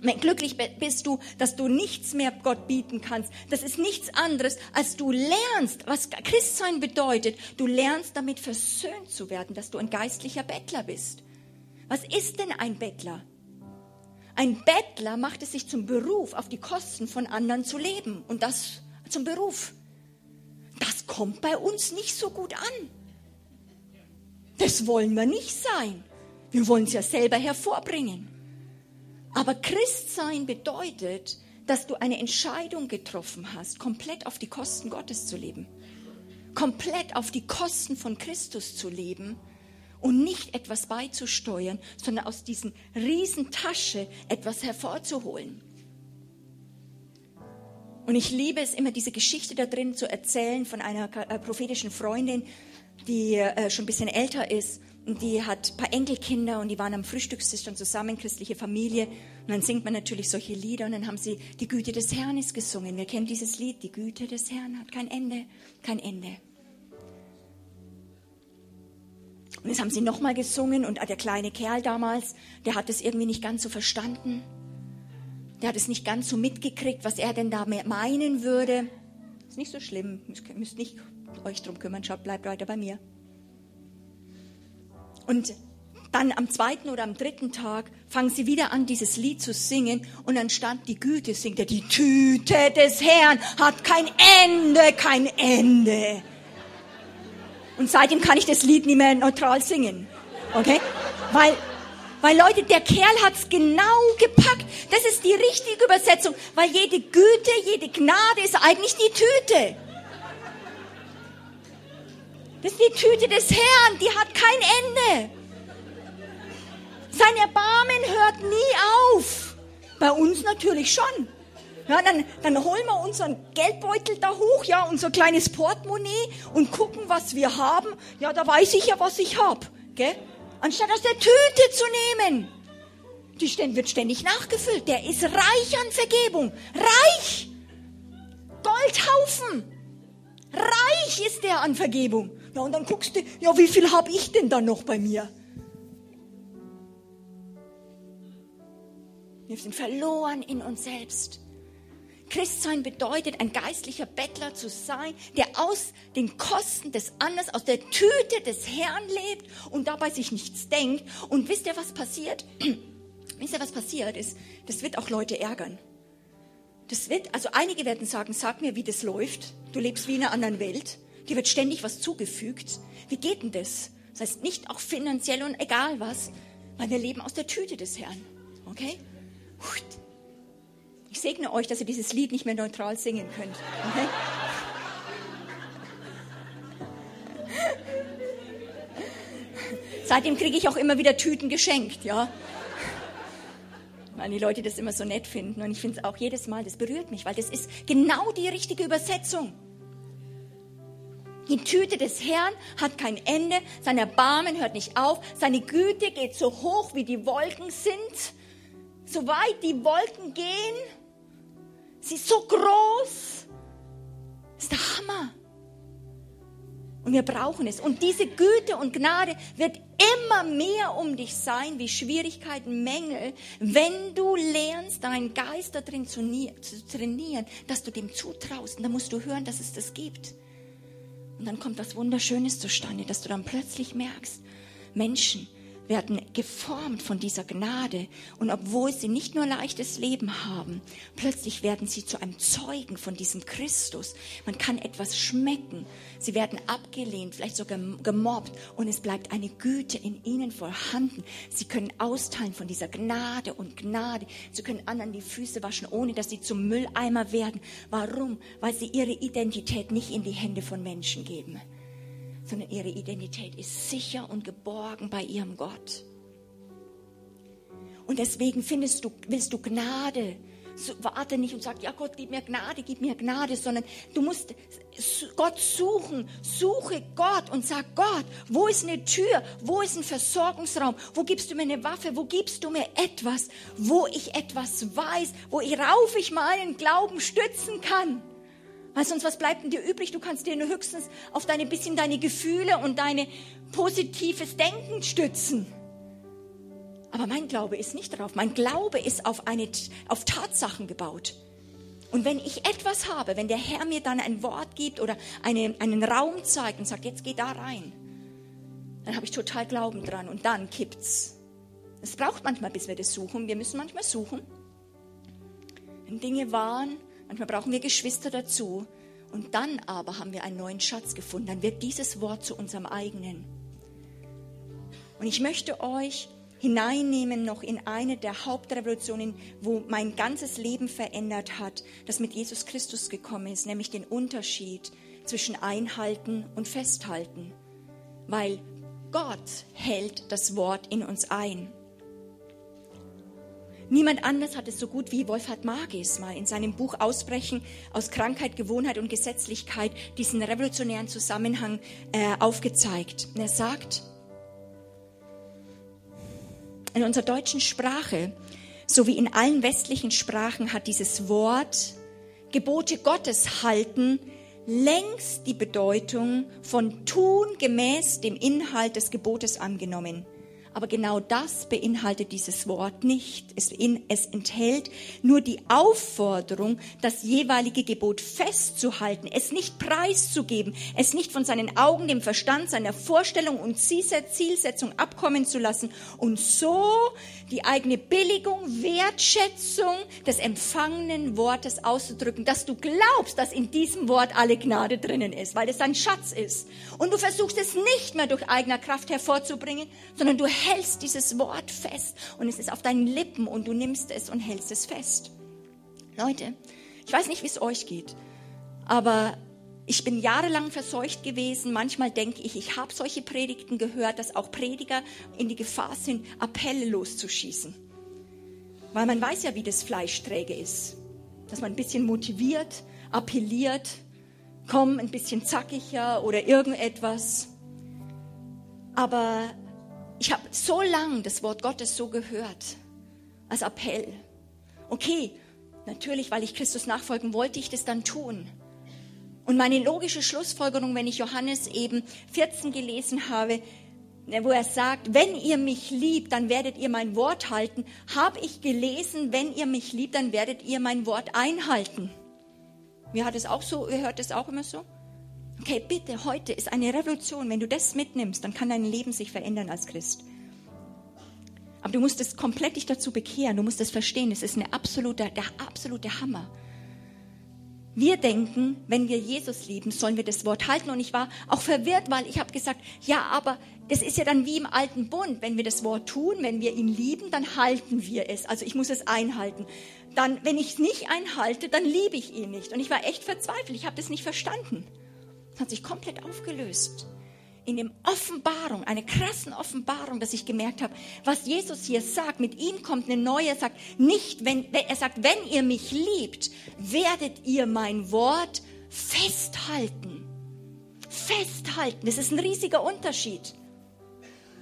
Glücklich bist du, dass du nichts mehr Gott bieten kannst. Das ist nichts anderes, als du lernst, was Christsein bedeutet. Du lernst damit versöhnt zu werden, dass du ein geistlicher Bettler bist. Was ist denn ein Bettler? Ein Bettler macht es sich zum Beruf, auf die Kosten von anderen zu leben. Und das zum Beruf. Das kommt bei uns nicht so gut an. Das wollen wir nicht sein. Wir wollen es ja selber hervorbringen. Aber Christsein bedeutet, dass du eine Entscheidung getroffen hast, komplett auf die Kosten Gottes zu leben. Komplett auf die Kosten von Christus zu leben und nicht etwas beizusteuern, sondern aus diesen Riesentasche etwas hervorzuholen. Und ich liebe es immer, diese Geschichte da drin zu erzählen von einer äh, prophetischen Freundin, die äh, schon ein bisschen älter ist die hat ein paar Enkelkinder und die waren am Frühstückstisch dann zusammen, christliche Familie. Und dann singt man natürlich solche Lieder und dann haben sie die Güte des Herrn ist gesungen. Wir kennen dieses Lied, die Güte des Herrn hat kein Ende, kein Ende. Und jetzt haben sie nochmal gesungen und der kleine Kerl damals, der hat es irgendwie nicht ganz so verstanden. Der hat es nicht ganz so mitgekriegt, was er denn da meinen würde. Ist nicht so schlimm, müsst nicht euch drum kümmern, schaut, bleibt weiter bei mir. Und dann am zweiten oder am dritten Tag fangen sie wieder an, dieses Lied zu singen und anstatt die Güte singt er, die Tüte des Herrn hat kein Ende, kein Ende. Und seitdem kann ich das Lied nicht mehr neutral singen. Okay? Weil, weil Leute, der Kerl hat's genau gepackt. Das ist die richtige Übersetzung. Weil jede Güte, jede Gnade ist eigentlich die Tüte. Das ist die Tüte des Herrn, die hat kein Ende. Sein Erbarmen hört nie auf. Bei uns natürlich schon. Ja, dann, dann holen wir unseren Geldbeutel da hoch, ja, unser kleines Portemonnaie und gucken, was wir haben. Ja, da weiß ich ja, was ich hab, gell? Anstatt aus der Tüte zu nehmen. Die wird ständig nachgefüllt. Der ist reich an Vergebung. Reich. Goldhaufen. Reich ist der an Vergebung. Ja, und dann guckst du, ja, wie viel habe ich denn da noch bei mir? Wir sind verloren in uns selbst. Christsein bedeutet, ein geistlicher Bettler zu sein, der aus den Kosten des anderen, aus der Tüte des Herrn lebt und dabei sich nichts denkt. Und wisst ihr, was passiert? wisst ihr, was passiert ist? Das wird auch Leute ärgern. Das wird, also einige werden sagen, sag mir, wie das läuft. Du lebst wie in einer anderen Welt. Dir wird ständig was zugefügt. Wie geht denn das? Das heißt nicht auch finanziell und egal was, weil wir leben aus der Tüte des Herrn. Okay? Ich segne euch, dass ihr dieses Lied nicht mehr neutral singen könnt. Okay? Seitdem kriege ich auch immer wieder Tüten geschenkt, ja. Weil die Leute das immer so nett finden. Und ich finde es auch jedes Mal, das berührt mich, weil das ist genau die richtige Übersetzung. Die Tüte des Herrn hat kein Ende, sein Erbarmen hört nicht auf, seine Güte geht so hoch, wie die Wolken sind. So weit die Wolken gehen, Sie ist so groß. Ist der Hammer. Und wir brauchen es. Und diese Güte und Gnade wird immer mehr um dich sein, wie Schwierigkeiten, Mängel, wenn du lernst, deinen Geist darin zu, trainieren, dass du dem zutraust. Und dann musst du hören, dass es das gibt. Und dann kommt was Wunderschönes zustande, dass du dann plötzlich merkst, Menschen, werden geformt von dieser Gnade. Und obwohl sie nicht nur leichtes Leben haben, plötzlich werden sie zu einem Zeugen von diesem Christus. Man kann etwas schmecken. Sie werden abgelehnt, vielleicht sogar gemobbt. Und es bleibt eine Güte in ihnen vorhanden. Sie können austeilen von dieser Gnade und Gnade. Sie können anderen die Füße waschen, ohne dass sie zum Mülleimer werden. Warum? Weil sie ihre Identität nicht in die Hände von Menschen geben sondern ihre Identität ist sicher und geborgen bei ihrem Gott. Und deswegen findest du, willst du Gnade. So, warte nicht und sag, ja Gott, gib mir Gnade, gib mir Gnade, sondern du musst Gott suchen. Suche Gott und sag Gott, wo ist eine Tür? Wo ist ein Versorgungsraum? Wo gibst du mir eine Waffe? Wo gibst du mir etwas, wo ich etwas weiß, wo ich rauf ich meinen Glauben stützen kann? Weil sonst was bleibt denn dir übrig? Du kannst dir nur höchstens auf deine bisschen deine Gefühle und deine positives Denken stützen. Aber mein Glaube ist nicht darauf. Mein Glaube ist auf eine, auf Tatsachen gebaut. Und wenn ich etwas habe, wenn der Herr mir dann ein Wort gibt oder eine, einen Raum zeigt und sagt, jetzt geh da rein, dann habe ich total Glauben dran und dann kippt's. Es braucht manchmal, bis wir das suchen. Wir müssen manchmal suchen. Wenn Dinge waren, Manchmal brauchen wir Geschwister dazu. Und dann aber haben wir einen neuen Schatz gefunden. Dann wird dieses Wort zu unserem eigenen. Und ich möchte euch hineinnehmen noch in eine der Hauptrevolutionen, wo mein ganzes Leben verändert hat, das mit Jesus Christus gekommen ist, nämlich den Unterschied zwischen Einhalten und Festhalten. Weil Gott hält das Wort in uns ein. Niemand anders hat es so gut wie Wolfhard Magis mal in seinem Buch Ausbrechen aus Krankheit, Gewohnheit und Gesetzlichkeit diesen revolutionären Zusammenhang äh, aufgezeigt. Und er sagt, in unserer deutschen Sprache sowie in allen westlichen Sprachen hat dieses Wort Gebote Gottes halten längst die Bedeutung von tun gemäß dem Inhalt des Gebotes angenommen. Aber genau das beinhaltet dieses Wort nicht. Es, in, es, enthält nur die Aufforderung, das jeweilige Gebot festzuhalten, es nicht preiszugeben, es nicht von seinen Augen, dem Verstand, seiner Vorstellung und Zielsetzung abkommen zu lassen und so die eigene Billigung, Wertschätzung des empfangenen Wortes auszudrücken, dass du glaubst, dass in diesem Wort alle Gnade drinnen ist, weil es ein Schatz ist. Und du versuchst es nicht mehr durch eigener Kraft hervorzubringen, sondern du hältst dieses Wort fest und es ist auf deinen Lippen und du nimmst es und hältst es fest. Leute, ich weiß nicht, wie es euch geht, aber ich bin jahrelang verseucht gewesen. Manchmal denke ich, ich habe solche Predigten gehört, dass auch Prediger in die Gefahr sind, Appelle loszuschießen. Weil man weiß ja, wie das Fleisch träge ist. Dass man ein bisschen motiviert, appelliert, komm, ein bisschen zackiger oder irgendetwas. Aber ich habe so lang das Wort Gottes so gehört, als Appell. Okay, natürlich, weil ich Christus nachfolgen wollte, ich das dann tun. Und meine logische Schlussfolgerung, wenn ich Johannes eben 14 gelesen habe, wo er sagt, wenn ihr mich liebt, dann werdet ihr mein Wort halten, habe ich gelesen, wenn ihr mich liebt, dann werdet ihr mein Wort einhalten. Mir hat es auch so, ihr hört es auch immer so? Okay, bitte, heute ist eine Revolution. Wenn du das mitnimmst, dann kann dein Leben sich verändern als Christ. Aber du musst es komplett dich dazu bekehren. Du musst es verstehen. Es ist eine absolute, der absolute Hammer. Wir denken, wenn wir Jesus lieben, sollen wir das Wort halten. Und ich war auch verwirrt, weil ich habe gesagt, ja, aber das ist ja dann wie im alten Bund. Wenn wir das Wort tun, wenn wir ihn lieben, dann halten wir es. Also ich muss es einhalten. Dann, wenn ich es nicht einhalte, dann liebe ich ihn nicht. Und ich war echt verzweifelt. Ich habe das nicht verstanden hat sich komplett aufgelöst. In dem Offenbarung, eine krassen Offenbarung, dass ich gemerkt habe, was Jesus hier sagt, mit ihm kommt eine neue, er sagt nicht, wenn, er sagt, wenn ihr mich liebt, werdet ihr mein Wort festhalten. Festhalten, das ist ein riesiger Unterschied.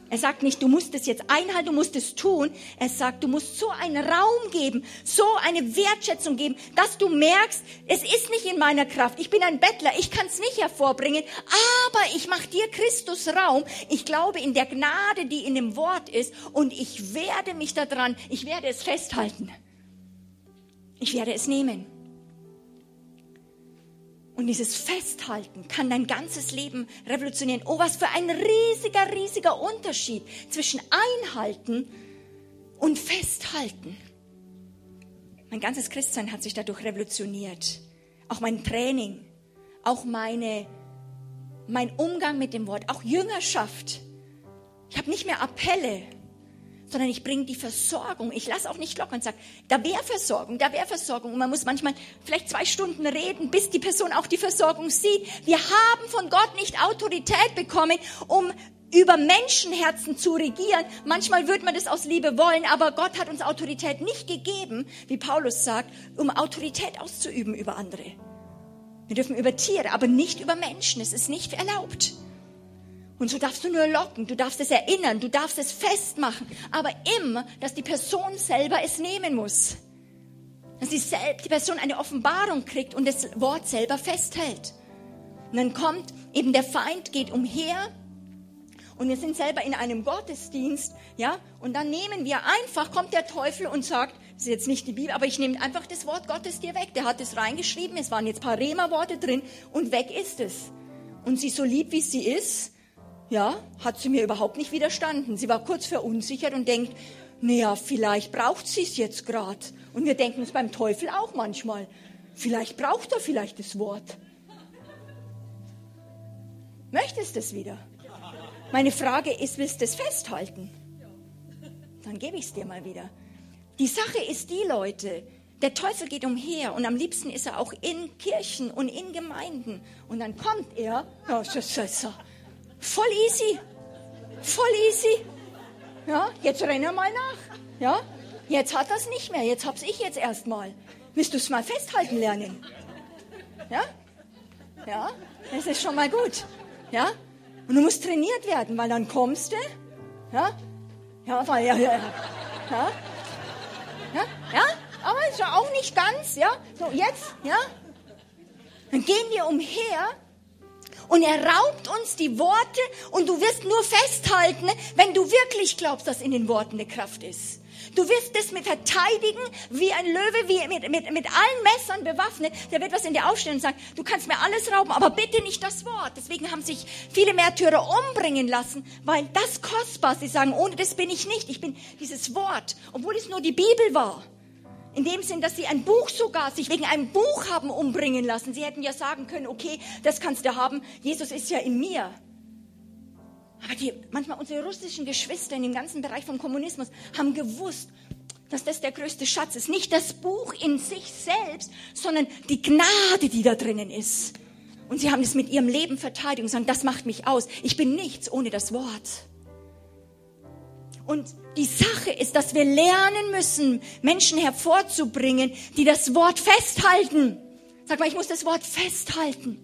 Er sagt nicht, du musst es jetzt einhalten, du musst es tun. Er sagt, du musst so einen Raum geben, so eine Wertschätzung geben, dass du merkst, es ist nicht in meiner Kraft. Ich bin ein Bettler, ich kann es nicht hervorbringen, aber ich mache dir Christus Raum. Ich glaube in der Gnade, die in dem Wort ist und ich werde mich daran, ich werde es festhalten. Ich werde es nehmen. Und dieses Festhalten kann dein ganzes Leben revolutionieren. Oh, was für ein riesiger, riesiger Unterschied zwischen Einhalten und Festhalten. Mein ganzes Christsein hat sich dadurch revolutioniert. Auch mein Training, auch meine, mein Umgang mit dem Wort, auch Jüngerschaft. Ich habe nicht mehr Appelle, sondern ich bringe die Versorgung. Ich lasse auch nicht locker und sage, da wäre Versorgung, da wäre Versorgung. Und man muss manchmal vielleicht zwei Stunden reden, bis die Person auch die Versorgung sieht. Wir haben von Gott nicht Autorität bekommen, um über Menschenherzen zu regieren. Manchmal wird man das aus Liebe wollen, aber Gott hat uns Autorität nicht gegeben, wie Paulus sagt, um Autorität auszuüben über andere. Wir dürfen über Tiere, aber nicht über Menschen. Es ist nicht erlaubt. Und so darfst du nur locken, du darfst es erinnern, du darfst es festmachen, aber immer, dass die Person selber es nehmen muss. Dass die, die Person eine Offenbarung kriegt und das Wort selber festhält. Und dann kommt eben der Feind, geht umher und wir sind selber in einem Gottesdienst, ja, und dann nehmen wir einfach, kommt der Teufel und sagt, das ist jetzt nicht die Bibel, aber ich nehme einfach das Wort Gottes dir weg. Der hat es reingeschrieben, es waren jetzt ein paar Rema-Worte drin und weg ist es. Und sie so lieb wie sie ist, ja, hat sie mir überhaupt nicht widerstanden. Sie war kurz verunsichert und denkt, naja, vielleicht braucht sie es jetzt gerade. Und wir denken es beim Teufel auch manchmal. Vielleicht braucht er vielleicht das Wort. Möchtest du es wieder? Meine Frage ist, willst du es festhalten? Dann gebe ich es dir mal wieder. Die Sache ist die, Leute, der Teufel geht umher und am liebsten ist er auch in Kirchen und in Gemeinden. Und dann kommt er, so. Voll easy. Voll easy. Ja, jetzt renne mal nach. Ja, jetzt hat das nicht mehr. Jetzt hab's ich jetzt erstmal. Willst du es mal festhalten lernen? Ja? Ja, das ist schon mal gut. Ja? Und du musst trainiert werden, weil dann kommst du. Ja? Ja, weil, ja, ja. Ja? Ja? Ja? Aber ist ja auch nicht ganz, ja? So, jetzt, ja? Dann gehen wir umher und er raubt uns die Worte und du wirst nur festhalten, wenn du wirklich glaubst, dass in den Worten eine Kraft ist. Du wirst es mit verteidigen wie ein Löwe, wie mit, mit, mit allen Messern bewaffnet. Der wird was in dir aufstellen und sagen, du kannst mir alles rauben, aber bitte nicht das Wort. Deswegen haben sich viele Märtyrer umbringen lassen, weil das kostbar. Sie sagen, ohne das bin ich nicht. Ich bin dieses Wort, obwohl es nur die Bibel war. In dem Sinn, dass sie ein Buch sogar sich wegen einem Buch haben umbringen lassen. Sie hätten ja sagen können, okay, das kannst du haben. Jesus ist ja in mir. Aber die, manchmal unsere russischen Geschwister in dem ganzen Bereich vom Kommunismus haben gewusst, dass das der größte Schatz ist. Nicht das Buch in sich selbst, sondern die Gnade, die da drinnen ist. Und sie haben es mit ihrem Leben verteidigt und sagen, das macht mich aus. Ich bin nichts ohne das Wort. Und die Sache ist, dass wir lernen müssen, Menschen hervorzubringen, die das Wort festhalten. Sag mal, ich muss das Wort festhalten.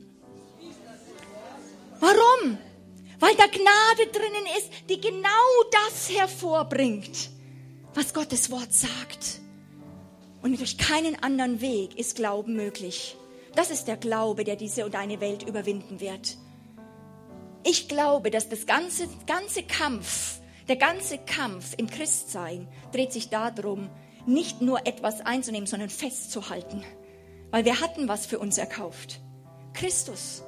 Warum? Weil da Gnade drinnen ist, die genau das hervorbringt, was Gottes Wort sagt. Und durch keinen anderen Weg ist Glauben möglich. Das ist der Glaube, der diese und eine Welt überwinden wird. Ich glaube, dass das ganze, ganze Kampf, der ganze Kampf im Christsein dreht sich darum, nicht nur etwas einzunehmen, sondern festzuhalten. Weil wir hatten was für uns erkauft. Christus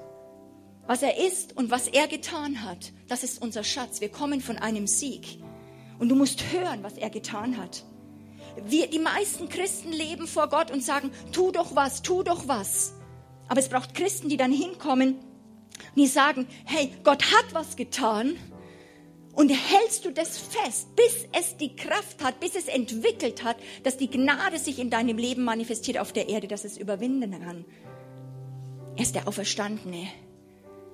was er ist und was er getan hat, das ist unser Schatz. Wir kommen von einem Sieg. Und du musst hören, was er getan hat. Wir, die meisten Christen leben vor Gott und sagen, tu doch was, tu doch was. Aber es braucht Christen, die dann hinkommen und die sagen, hey, Gott hat was getan. Und hältst du das fest, bis es die Kraft hat, bis es entwickelt hat, dass die Gnade sich in deinem Leben manifestiert auf der Erde, dass es überwinden kann. Er ist der Auferstandene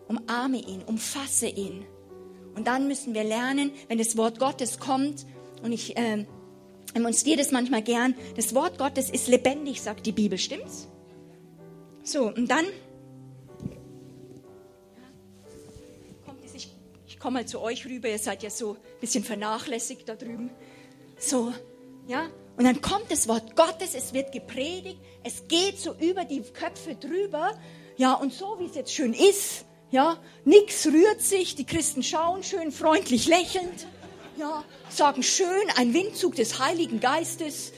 umarme ihn, umfasse ihn. Und dann müssen wir lernen, wenn das Wort Gottes kommt, und ich äh, demonstriere das manchmal gern, das Wort Gottes ist lebendig, sagt die Bibel, stimmt's? So, und dann ich, komme mal zu euch rüber, ihr seid ja so ein bisschen vernachlässigt da drüben. So, ja, und dann kommt das Wort Gottes, es wird gepredigt, es geht so über die Köpfe drüber, ja, und so wie es jetzt schön ist, ja, nix rührt sich, die Christen schauen schön freundlich lächelnd. Ja, sagen schön, ein Windzug des Heiligen Geistes.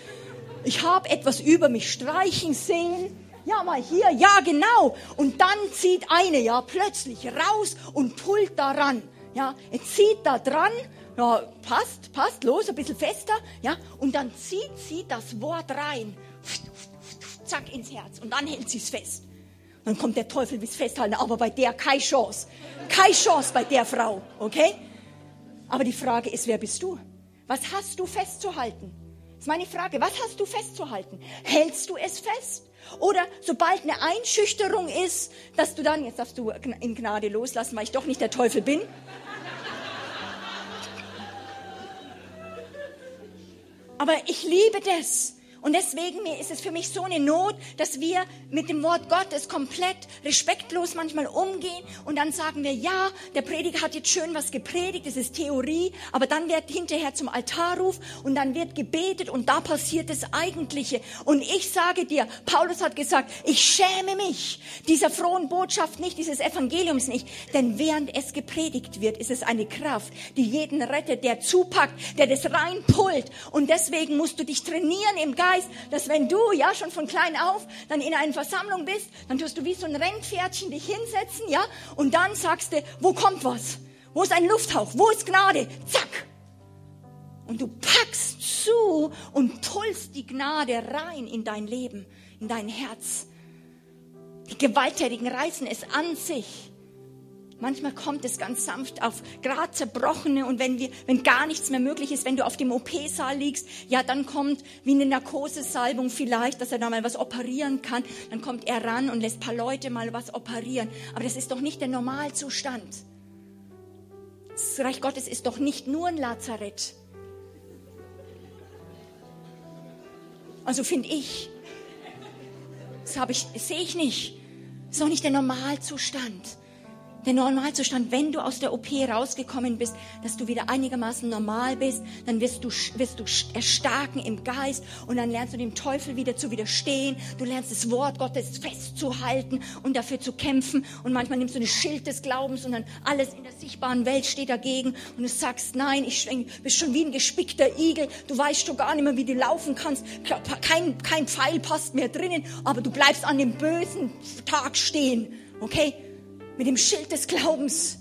Ich habe etwas über mich streichen sehen. Ja, mal hier, ja, genau. Und dann zieht eine ja plötzlich raus und pullt daran. Ja, er zieht da dran. Ja, passt, passt, los, ein bisschen fester. Ja, und dann zieht sie das Wort rein. Zack ins Herz. Und dann hält sie es fest. Dann kommt der Teufel bis festhalten, aber bei der keine Chance. Keine Chance bei der Frau, okay? Aber die Frage ist, wer bist du? Was hast du festzuhalten? Das ist meine Frage. Was hast du festzuhalten? Hältst du es fest? Oder sobald eine Einschüchterung ist, dass du dann, jetzt darfst du in Gnade loslassen, weil ich doch nicht der Teufel bin. Aber ich liebe das, und deswegen ist es für mich so eine Not, dass wir mit dem Wort Gottes komplett respektlos manchmal umgehen und dann sagen wir, ja, der Prediger hat jetzt schön was gepredigt, das ist Theorie, aber dann wird hinterher zum Altarruf und dann wird gebetet und da passiert das Eigentliche. Und ich sage dir, Paulus hat gesagt, ich schäme mich dieser frohen Botschaft nicht, dieses Evangeliums nicht, denn während es gepredigt wird, ist es eine Kraft, die jeden rettet, der zupackt, der das reinpullt und deswegen musst du dich trainieren im Geist, Geist, dass wenn du ja schon von klein auf dann in einer Versammlung bist, dann tust du wie so ein Rennpferdchen dich hinsetzen, ja, und dann sagst du, wo kommt was? Wo ist ein Lufthauch? Wo ist Gnade? Zack! Und du packst zu und pullst die Gnade rein in dein Leben, in dein Herz. Die Gewalttätigen reißen es an sich. Manchmal kommt es ganz sanft auf gerade zerbrochene und wenn wir, wenn gar nichts mehr möglich ist, wenn du auf dem OP-Saal liegst, ja, dann kommt wie eine Narkosesalbung vielleicht, dass er da mal was operieren kann. Dann kommt er ran und lässt paar Leute mal was operieren. Aber das ist doch nicht der Normalzustand. Das Reich Gottes ist doch nicht nur ein Lazarett. Also finde ich. Das ich, das sehe ich nicht. Das ist doch nicht der Normalzustand. Der Normalzustand, wenn du aus der OP rausgekommen bist, dass du wieder einigermaßen normal bist, dann wirst du, wirst du erstarken im Geist und dann lernst du dem Teufel wieder zu widerstehen. Du lernst das Wort Gottes festzuhalten und dafür zu kämpfen. Und manchmal nimmst du ein Schild des Glaubens und dann alles in der sichtbaren Welt steht dagegen und du sagst, nein, ich bist schon wie ein gespickter Igel. Du weißt schon gar nicht mehr, wie du laufen kannst. Kein, kein Pfeil passt mehr drinnen, aber du bleibst an dem bösen Tag stehen. Okay? Mit dem Schild des Glaubens.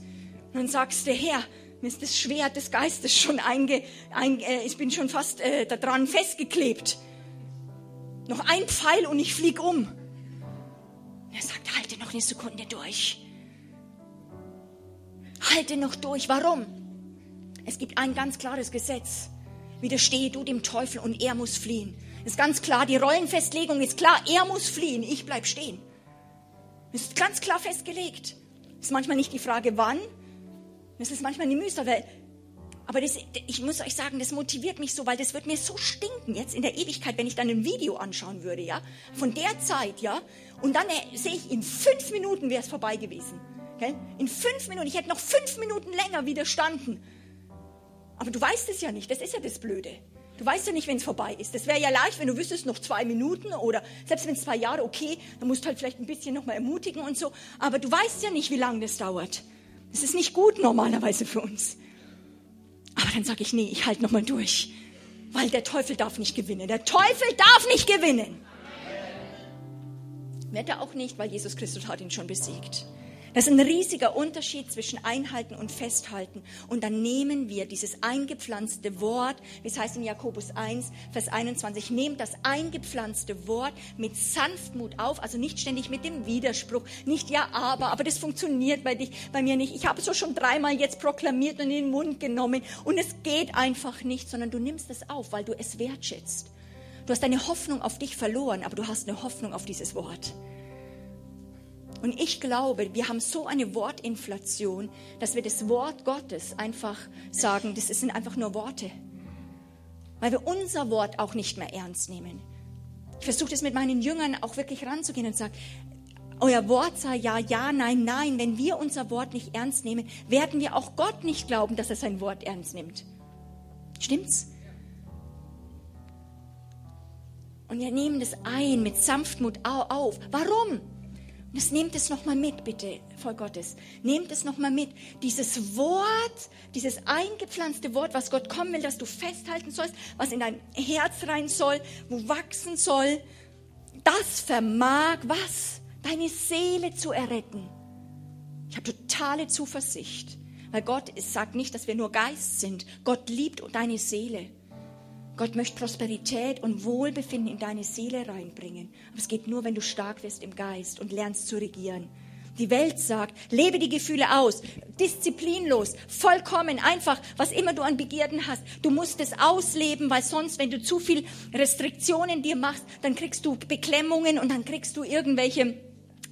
Und dann sagst du, Herr, mir ist das Schwert des Geistes schon einge, ein, äh, ich bin schon fast äh, daran festgeklebt. Noch ein Pfeil und ich flieg um. Und er sagt, halte noch eine Sekunde durch. Halte noch durch. Warum? Es gibt ein ganz klares Gesetz. Widerstehe du dem Teufel und er muss fliehen. Ist ganz klar, die Rollenfestlegung ist klar, er muss fliehen, ich bleib stehen. Ist ganz klar festgelegt. Das ist manchmal nicht die Frage, wann. Das ist manchmal eine Mühsal, weil, aber das, ich muss euch sagen, das motiviert mich so, weil das wird mir so stinken jetzt in der Ewigkeit, wenn ich dann ein Video anschauen würde, ja, von der Zeit, ja, und dann äh, sehe ich, in fünf Minuten wäre es vorbei gewesen. Okay? In fünf Minuten, ich hätte noch fünf Minuten länger widerstanden. Aber du weißt es ja nicht, das ist ja das Blöde. Du weißt ja nicht, wenn es vorbei ist. Das wäre ja leicht, wenn du wüsstest, noch zwei Minuten oder selbst wenn es zwei Jahre, okay, dann musst du halt vielleicht ein bisschen nochmal ermutigen und so. Aber du weißt ja nicht, wie lange das dauert. Das ist nicht gut normalerweise für uns. Aber dann sage ich, nee, ich halte nochmal durch. Weil der Teufel darf nicht gewinnen. Der Teufel darf nicht gewinnen. Wird er auch nicht, weil Jesus Christus hat ihn schon besiegt. Das ist ein riesiger Unterschied zwischen Einhalten und Festhalten. Und dann nehmen wir dieses eingepflanzte Wort, wie es heißt in Jakobus 1, Vers 21, nehmt das eingepflanzte Wort mit Sanftmut auf, also nicht ständig mit dem Widerspruch, nicht ja, aber, aber das funktioniert bei dich, bei mir nicht. Ich habe es so schon dreimal jetzt proklamiert und in den Mund genommen und es geht einfach nicht, sondern du nimmst es auf, weil du es wertschätzt. Du hast deine Hoffnung auf dich verloren, aber du hast eine Hoffnung auf dieses Wort. Und ich glaube, wir haben so eine Wortinflation, dass wir das Wort Gottes einfach sagen, das sind einfach nur Worte. Weil wir unser Wort auch nicht mehr ernst nehmen. Ich versuche das mit meinen Jüngern auch wirklich ranzugehen und sage, euer Wort sei ja, ja, nein, nein. Wenn wir unser Wort nicht ernst nehmen, werden wir auch Gott nicht glauben, dass er sein Wort ernst nimmt. Stimmt's? Und wir nehmen das ein mit Sanftmut auf. Warum? Das nehmt es nochmal mit, bitte, voll Gottes. Nehmt es nochmal mit. Dieses Wort, dieses eingepflanzte Wort, was Gott kommen will, dass du festhalten sollst, was in dein Herz rein soll, wo wachsen soll, das vermag was? Deine Seele zu erretten. Ich habe totale Zuversicht, weil Gott sagt nicht, dass wir nur Geist sind. Gott liebt deine Seele. Gott möchte Prosperität und Wohlbefinden in deine Seele reinbringen. Aber es geht nur, wenn du stark wirst im Geist und lernst zu regieren. Die Welt sagt, lebe die Gefühle aus, disziplinlos, vollkommen, einfach, was immer du an Begierden hast. Du musst es ausleben, weil sonst, wenn du zu viel Restriktionen dir machst, dann kriegst du Beklemmungen und dann kriegst du irgendwelche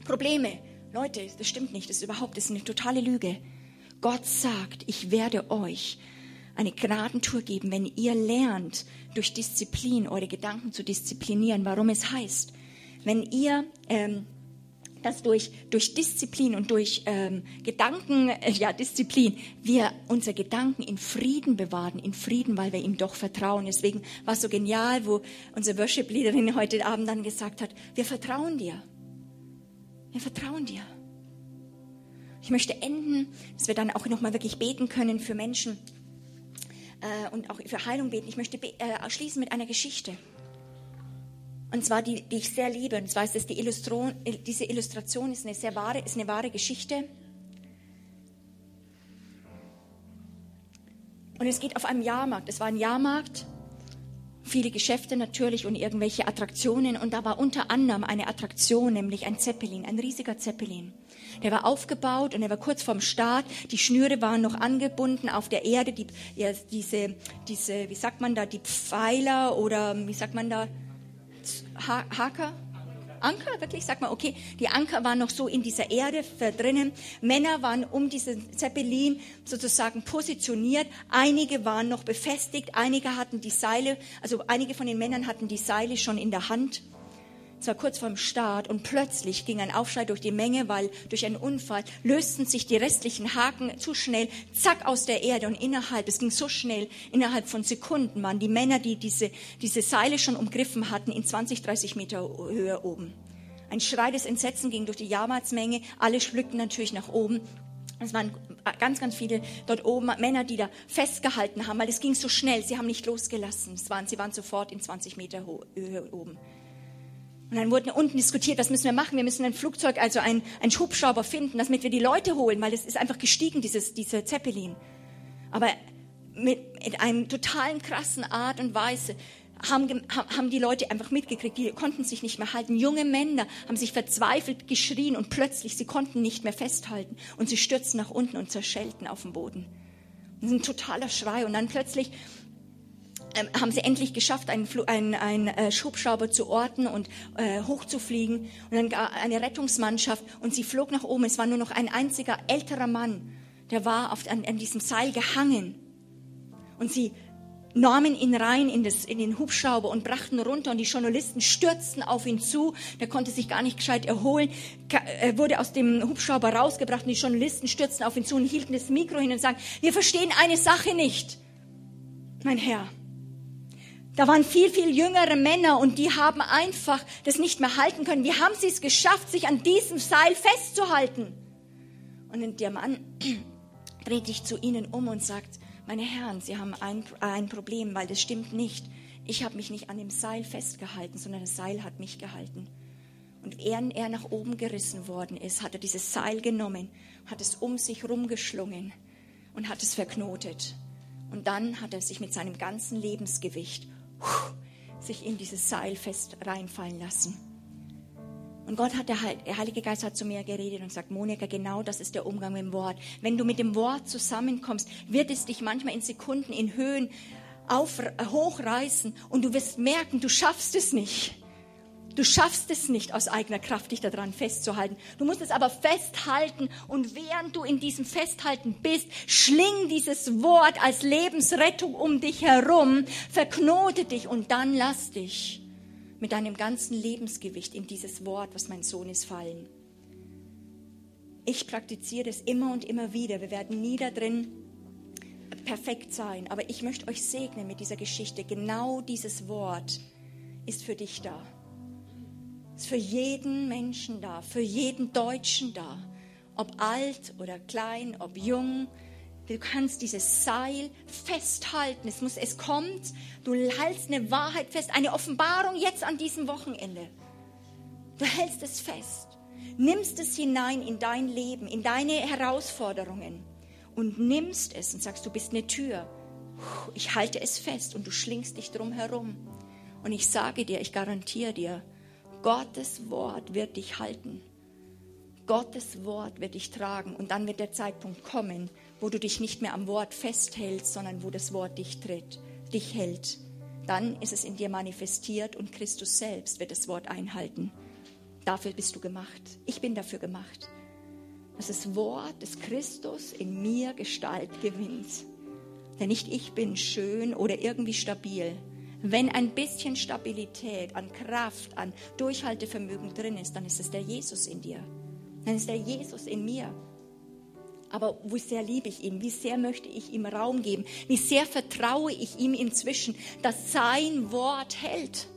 Probleme. Leute, das stimmt nicht, das ist überhaupt, das ist eine totale Lüge. Gott sagt, ich werde euch eine Gnadentour geben, wenn ihr lernt, durch Disziplin eure Gedanken zu disziplinieren, warum es heißt, wenn ihr ähm, das durch, durch Disziplin und durch ähm, Gedanken, äh, ja, Disziplin, wir unsere Gedanken in Frieden bewahren, in Frieden, weil wir ihm doch vertrauen. Deswegen war es so genial, wo unsere Worship-Leaderin heute Abend dann gesagt hat, wir vertrauen dir. Wir vertrauen dir. Ich möchte enden, dass wir dann auch nochmal wirklich beten können für Menschen, äh, und auch für Heilung beten. Ich möchte äh, schließen mit einer Geschichte. Und zwar die, die ich sehr liebe. Und zwar ist es die Illustration, diese Illustration ist eine sehr wahre, ist eine wahre Geschichte. Und es geht auf einem Jahrmarkt. Es war ein Jahrmarkt, viele Geschäfte natürlich und irgendwelche Attraktionen. Und da war unter anderem eine Attraktion, nämlich ein Zeppelin, ein riesiger Zeppelin. Der war aufgebaut und er war kurz vorm Start. Die Schnüre waren noch angebunden auf der Erde. Die, ja, diese, diese, wie sagt man da, die Pfeiler oder wie sagt man da, ha Haker? Anker, wirklich, sag mal, okay, die Anker waren noch so in dieser Erde drinnen. Männer waren um diesen Zeppelin sozusagen positioniert. Einige waren noch befestigt, einige hatten die Seile, also einige von den Männern hatten die Seile schon in der Hand. Es war kurz vorm Start und plötzlich ging ein Aufschrei durch die Menge, weil durch einen Unfall lösten sich die restlichen Haken zu schnell, zack, aus der Erde und innerhalb, es ging so schnell, innerhalb von Sekunden waren die Männer, die diese, diese Seile schon umgriffen hatten, in 20, 30 Meter Höhe oben. Ein Schrei des Entsetzens ging durch die Jahrmarktsmenge, alle schlückten natürlich nach oben es waren ganz, ganz viele dort oben Männer, die da festgehalten haben, weil es ging so schnell. Sie haben nicht losgelassen. Es waren, sie waren sofort in 20 Meter Höhe oben. Und dann wurde unten diskutiert, was müssen wir machen? Wir müssen ein Flugzeug, also ein, ein Hubschrauber finden, damit wir die Leute holen, weil es ist einfach gestiegen, dieses, dieser Zeppelin. Aber mit, mit einem totalen krassen Art und Weise haben, haben die Leute einfach mitgekriegt, die konnten sich nicht mehr halten. Junge Männer haben sich verzweifelt geschrien und plötzlich, sie konnten nicht mehr festhalten und sie stürzten nach unten und zerschellten auf dem Boden. Das ist ein totaler Schrei und dann plötzlich ähm, haben sie endlich geschafft, einen, einen, einen äh, Schubschrauber zu orten und äh, hochzufliegen und dann eine Rettungsmannschaft und sie flog nach oben. Es war nur noch ein einziger älterer Mann, der war auf, an, an diesem Seil gehangen und sie nahmen ihn rein in, das, in den Hubschrauber und brachten runter und die Journalisten stürzten auf ihn zu. Der konnte sich gar nicht gescheit erholen. Er wurde aus dem Hubschrauber rausgebracht und die Journalisten stürzten auf ihn zu und hielten das Mikro hin und sagten, wir verstehen eine Sache nicht. Mein Herr, da waren viel, viel jüngere Männer und die haben einfach das nicht mehr halten können. Wie haben sie es geschafft, sich an diesem Seil festzuhalten? Und der Mann dreht sich zu ihnen um und sagt, meine Herren, Sie haben ein, ein Problem, weil das stimmt nicht. Ich habe mich nicht an dem Seil festgehalten, sondern das Seil hat mich gehalten. Und während er nach oben gerissen worden ist, hat er dieses Seil genommen, hat es um sich rumgeschlungen und hat es verknotet. Und dann hat er sich mit seinem ganzen Lebensgewicht sich in dieses Seil fest reinfallen lassen. Und Gott hat, der, Heilige Geist hat zu mir geredet und sagt, Monika, genau das ist der Umgang mit dem Wort. Wenn du mit dem Wort zusammenkommst, wird es dich manchmal in Sekunden, in Höhen auf, hochreißen und du wirst merken, du schaffst es nicht. Du schaffst es nicht aus eigener Kraft, dich daran festzuhalten. Du musst es aber festhalten und während du in diesem Festhalten bist, schling dieses Wort als Lebensrettung um dich herum, verknote dich und dann lass dich mit deinem ganzen Lebensgewicht in dieses Wort, was mein Sohn ist, fallen. Ich praktiziere es immer und immer wieder. Wir werden nie da drin perfekt sein, aber ich möchte euch segnen mit dieser Geschichte. Genau dieses Wort ist für dich da. Ist für jeden Menschen da, für jeden Deutschen da. Ob alt oder klein, ob jung, Du kannst dieses Seil festhalten. Es muss, es kommt. Du hältst eine Wahrheit fest, eine Offenbarung jetzt an diesem Wochenende. Du hältst es fest. Nimmst es hinein in dein Leben, in deine Herausforderungen und nimmst es und sagst, du bist eine Tür. Ich halte es fest und du schlingst dich drum herum. Und ich sage dir, ich garantiere dir, Gottes Wort wird dich halten. Gottes Wort wird dich tragen und dann wird der Zeitpunkt kommen, wo du dich nicht mehr am Wort festhältst, sondern wo das Wort dich tritt, dich hält. Dann ist es in dir manifestiert und Christus selbst wird das Wort einhalten. Dafür bist du gemacht. Ich bin dafür gemacht. Dass das Wort des Christus in mir Gestalt gewinnt. Denn nicht ich bin schön oder irgendwie stabil. Wenn ein bisschen Stabilität an Kraft, an Durchhaltevermögen drin ist, dann ist es der Jesus in dir. Dann ist der Jesus in mir. Aber wie sehr liebe ich ihn? Wie sehr möchte ich ihm Raum geben? Wie sehr vertraue ich ihm inzwischen, dass sein Wort hält?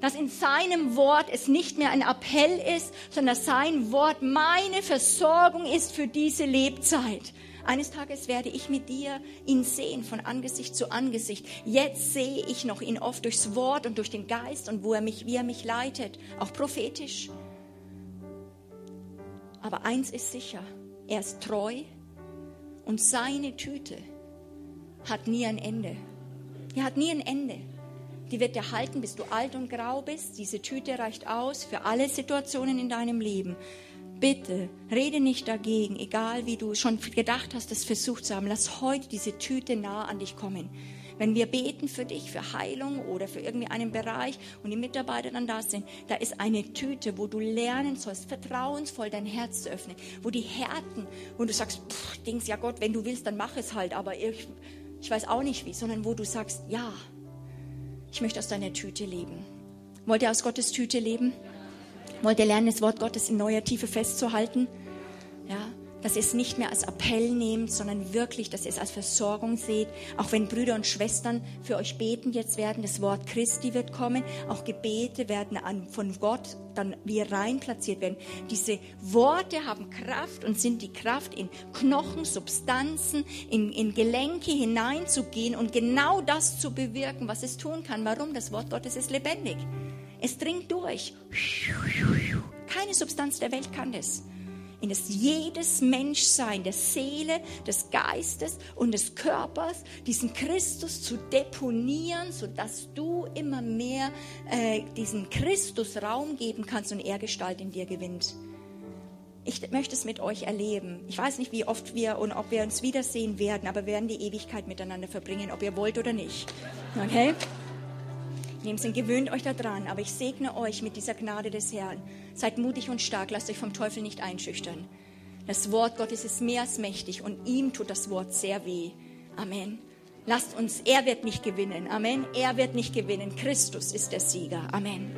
Dass in seinem Wort es nicht mehr ein Appell ist, sondern dass sein Wort meine Versorgung ist für diese Lebzeit. Eines Tages werde ich mit dir ihn sehen von Angesicht zu Angesicht. Jetzt sehe ich noch ihn oft durchs Wort und durch den Geist und wo er mich, wie er mich leitet, auch prophetisch. Aber eins ist sicher, er ist treu und seine Tüte hat nie ein Ende. Die hat nie ein Ende. Die wird dir halten, bis du alt und grau bist. Diese Tüte reicht aus für alle Situationen in deinem Leben. Bitte, rede nicht dagegen, egal wie du schon gedacht hast, es versucht zu haben. Lass heute diese Tüte nah an dich kommen. Wenn wir beten für dich, für Heilung oder für irgendwie einen Bereich und die Mitarbeiter dann da sind, da ist eine Tüte, wo du lernen sollst, vertrauensvoll dein Herz zu öffnen, wo die Härten, wo du sagst, pff, Dings, ja Gott, wenn du willst, dann mach es halt, aber ich, ich weiß auch nicht wie, sondern wo du sagst, ja, ich möchte aus deiner Tüte leben. Wollt ihr aus Gottes Tüte leben? Wollt ihr lernen, das Wort Gottes in neuer Tiefe festzuhalten? Ja, dass ihr es nicht mehr als Appell nehmt, sondern wirklich, dass ihr es als Versorgung seht. Auch wenn Brüder und Schwestern für euch beten jetzt werden, das Wort Christi wird kommen. Auch Gebete werden an, von Gott dann wie rein platziert werden. Diese Worte haben Kraft und sind die Kraft, in Knochen, Substanzen, in, in Gelenke hineinzugehen und genau das zu bewirken, was es tun kann. Warum? Das Wort Gottes ist lebendig. Es dringt durch. Keine Substanz der Welt kann das in das jedes Menschsein der Seele, des Geistes und des Körpers, diesen Christus zu deponieren, sodass du immer mehr äh, diesen Christus Raum geben kannst und er Gestalt in dir gewinnt. Ich möchte es mit euch erleben. Ich weiß nicht, wie oft wir und ob wir uns wiedersehen werden, aber wir werden die Ewigkeit miteinander verbringen, ob ihr wollt oder nicht. Okay? Dem Sinn, gewöhnt euch daran, aber ich segne euch mit dieser Gnade des Herrn. Seid mutig und stark, lasst euch vom Teufel nicht einschüchtern. Das Wort Gottes ist mehr als mächtig und ihm tut das Wort sehr weh. Amen. Lasst uns, er wird nicht gewinnen. Amen. Er wird nicht gewinnen. Christus ist der Sieger. Amen.